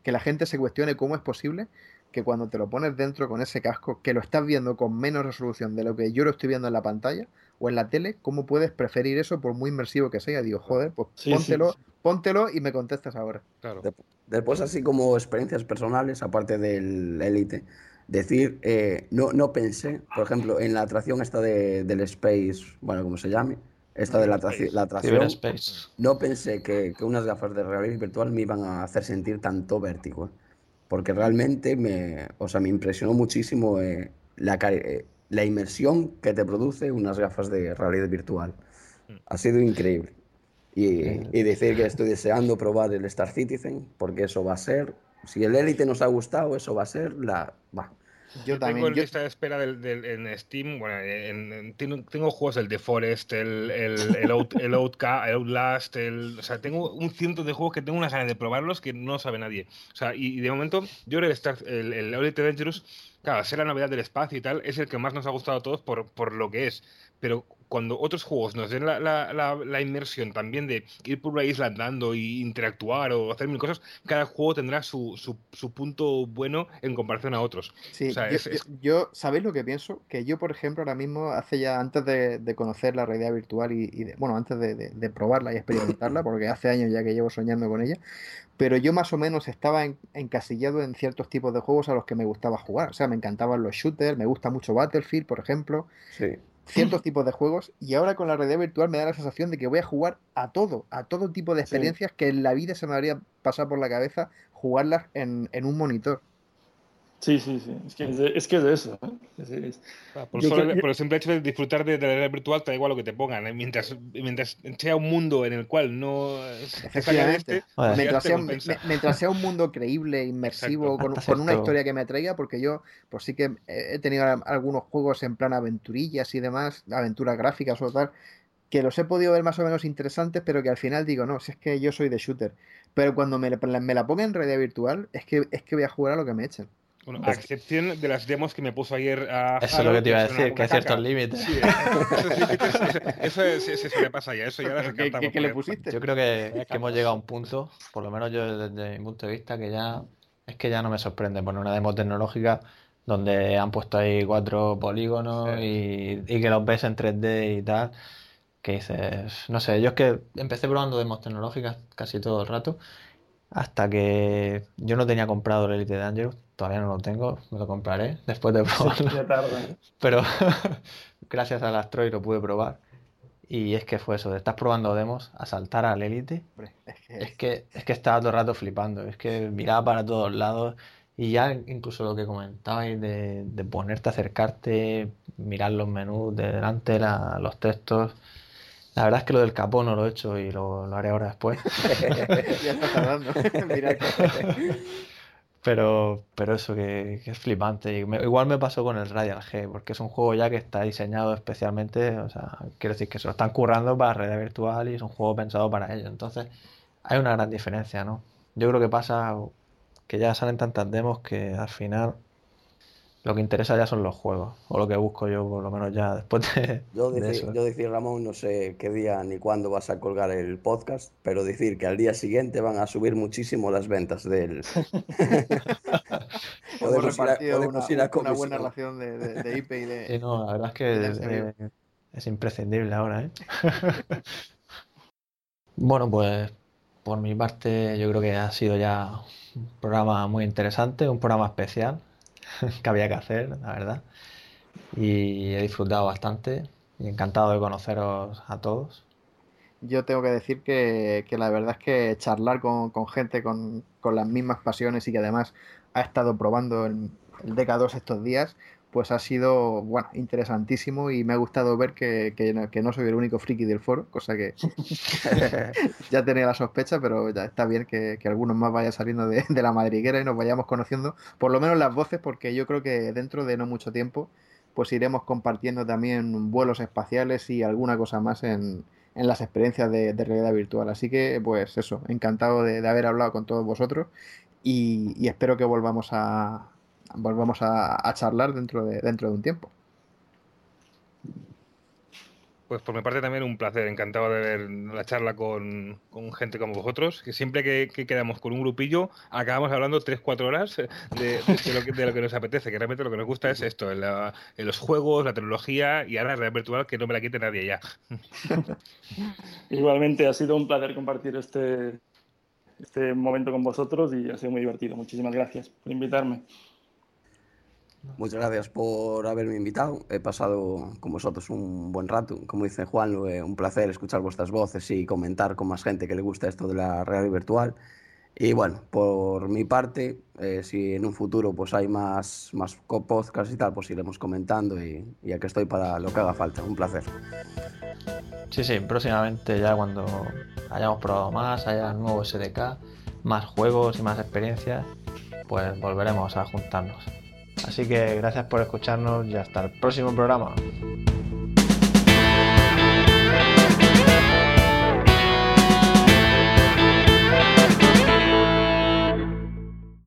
que la gente se cuestione cómo es posible que cuando te lo pones dentro con ese casco, que lo estás viendo con menos resolución de lo que yo lo estoy viendo en la pantalla o en la tele, ¿cómo puedes preferir eso por muy inmersivo que sea? Digo, joder, pues sí, póntelo, sí. póntelo y me contestas ahora. Claro. De, Después, así como experiencias personales, aparte del Elite, decir, eh, no, no pensé, por ejemplo, en la atracción esta de, del Space, bueno, como se llame, esta de la, la atracción, no pensé que, que unas gafas de realidad virtual me iban a hacer sentir tanto vértigo, ¿eh? Porque realmente me, o sea, me impresionó muchísimo eh, la, eh, la inmersión que te produce unas gafas de realidad virtual. Ha sido increíble. Y, y decir que estoy deseando probar el Star Citizen, porque eso va a ser, si el Elite nos ha gustado, eso va a ser la... va. Yo Tengo también. en yo- lista de espera del, del- en Steam, bueno, en- en- tengo, tengo juegos, el The Forest, el, el, el, Out- el Outca- el Outlast, el, o sea, tengo un ciento de juegos que tengo unas ganas de probarlos que no sabe nadie. O sea, y, y de momento, yo creo que el, Star- el, el Elite Dangerous, claro, ser la novedad del espacio y tal, es el que más nos ha gustado a todos por, por lo que es. Pero cuando otros juegos nos den la, la, la, la inmersión también de ir por una isla andando y interactuar o hacer mil cosas, cada juego tendrá su, su, su punto bueno en comparación a otros. Sí, O sea, yo, es- es- yo- yo- ¿sabéis lo que pienso? Que yo, por ejemplo, ahora mismo, hace ya, antes de, de conocer la realidad virtual y, y de- bueno, antes de, de- de probarla y experimentarla, porque hace años ya que llevo soñando con ella, pero yo más o menos estaba en- encasillado en ciertos tipos de juegos a los que me gustaba jugar. O sea, me encantaban los shooters, me gusta mucho Battlefield, por ejemplo, Sí. Ciertos tipos de juegos, y ahora con la realidad virtual me da la sensación de que voy a jugar a todo, a todo tipo de Sí. experiencias que en la vida se me habría pasado por la cabeza jugarlas en, en un monitor. Sí, sí, sí. Es que es de, es que es de eso. ¿eh? Es- es- Ah, Por, solo- creo- por el simple hecho de disfrutar de, de la realidad virtual, te da igual lo que te pongan. ¿eh? Mientras, mientras sea un mundo en el cual no se este, ya Mientras sea, compensa. me- mientras sea un mundo creíble, inmersivo, con, una historia que me atraiga, porque yo, pues sí que he tenido algunos juegos en plan aventurillas y demás, aventuras gráficas o tal, que los he podido ver más o menos interesantes, pero que al final digo, no, si es que yo soy de shooter. Pero cuando me, la- me la ponga en realidad virtual, es que, es que voy a jugar a lo que me echen. Bueno, a excepción de las demos que me puso ayer a Eso es lo que te iba a decir, que hay ciertos límites. Sí, esos límites, eso, eso, eso se le pasa ya, eso ya las ¿Qué, qué- qué le pusiste? Yo creo que, que hemos llegado a un punto, por lo menos yo desde mi punto de vista, que ya es que ya no me sorprende poner una demo tecnológica donde han puesto ahí cuatro polígonos y, y que los ves en 3D y tal, que dices, no sé, yo es que empecé probando demos tecnológicas casi todo el rato, hasta que yo no tenía comprado el Elite Dangerous, todavía no lo tengo, me lo compraré después de probarlo. Ya tarda. ¿eh? Pero gracias al Astroid lo pude probar. Y es que fue eso, de estar probando demos a saltar al Elite. Hombre, es que- Es que, es que estaba todo el rato flipando, es que miraba para todos lados y ya incluso lo que comentabais de, de ponerte a acercarte, mirar los menús de delante, la- los textos. La verdad es que lo del capó no lo he hecho y lo, lo haré ahora después. ya está tardando. Mira que- Pero, pero eso que, que es flipante. Igual me pasó con el Radial G, porque es un juego ya que está diseñado especialmente, o sea, quiero decir que se lo están currando para realidad virtual y es un juego pensado para ello. Entonces, hay una gran diferencia, ¿no? Yo creo que pasa que ya salen tantas demos que al final lo que interesa ya son los juegos, o lo que busco yo, por lo menos ya después de, Yo de decir, eso. yo decir, Ramón, no sé qué día ni cuándo vas a colgar el podcast, pero decir que al día siguiente van a subir muchísimo las ventas del... Podemos ir a- repartido podemos una, ir a una buena relación de, de- de IP y de... Sí, no, la verdad es que eh, es imprescindible ahora, ¿eh? Bueno, pues por mi parte yo creo que ha sido ya un programa muy interesante, un programa especial que había que hacer, la verdad. Y he disfrutado bastante y encantado de conoceros a todos. Yo tengo que decir que, que la verdad es que charlar con, con gente con, con las mismas pasiones y que además ha estado probando el, el DK2 estos días, pues ha sido, bueno, interesantísimo y me ha gustado ver que, que no, que no soy el único friki del foro, cosa que ya tenía la sospecha, pero ya está bien que, que algunos más vayan saliendo de, de la madriguera y nos vayamos conociendo, por lo menos las voces, porque yo creo que dentro de no mucho tiempo, pues iremos compartiendo también vuelos espaciales y alguna cosa más en, en las experiencias de, de realidad virtual. Así que, pues eso, encantado de, de haber hablado con todos vosotros y, y espero que volvamos a volvamos a, a charlar dentro de, dentro de un tiempo. Pues por mi parte también un placer, encantado de ver la charla con, con gente como vosotros, que siempre que, que quedamos con un grupillo acabamos hablando 3-4 horas de, de lo que, de lo que nos apetece, que realmente lo que nos gusta es esto, en, la- en los juegos, la tecnología y ahora la realidad virtual que no me la quite nadie ya. Igualmente ha sido un placer compartir este, este momento con vosotros y ha sido muy divertido. Muchísimas gracias por invitarme. Muchas gracias por haberme invitado. He pasado con vosotros un buen rato. Como dice Juan, un placer escuchar vuestras voces y comentar con más gente que le gusta esto de la realidad virtual. Y bueno, por mi parte, eh, si en un futuro pues hay más, más podcasts y tal, pues iremos comentando y, y aquí estoy para lo que haga falta. Un placer. Sí, sí, próximamente ya cuando hayamos probado más, haya nuevo SDK, más juegos y más experiencias, pues volveremos a juntarnos. Así que gracias por escucharnos y hasta el próximo programa.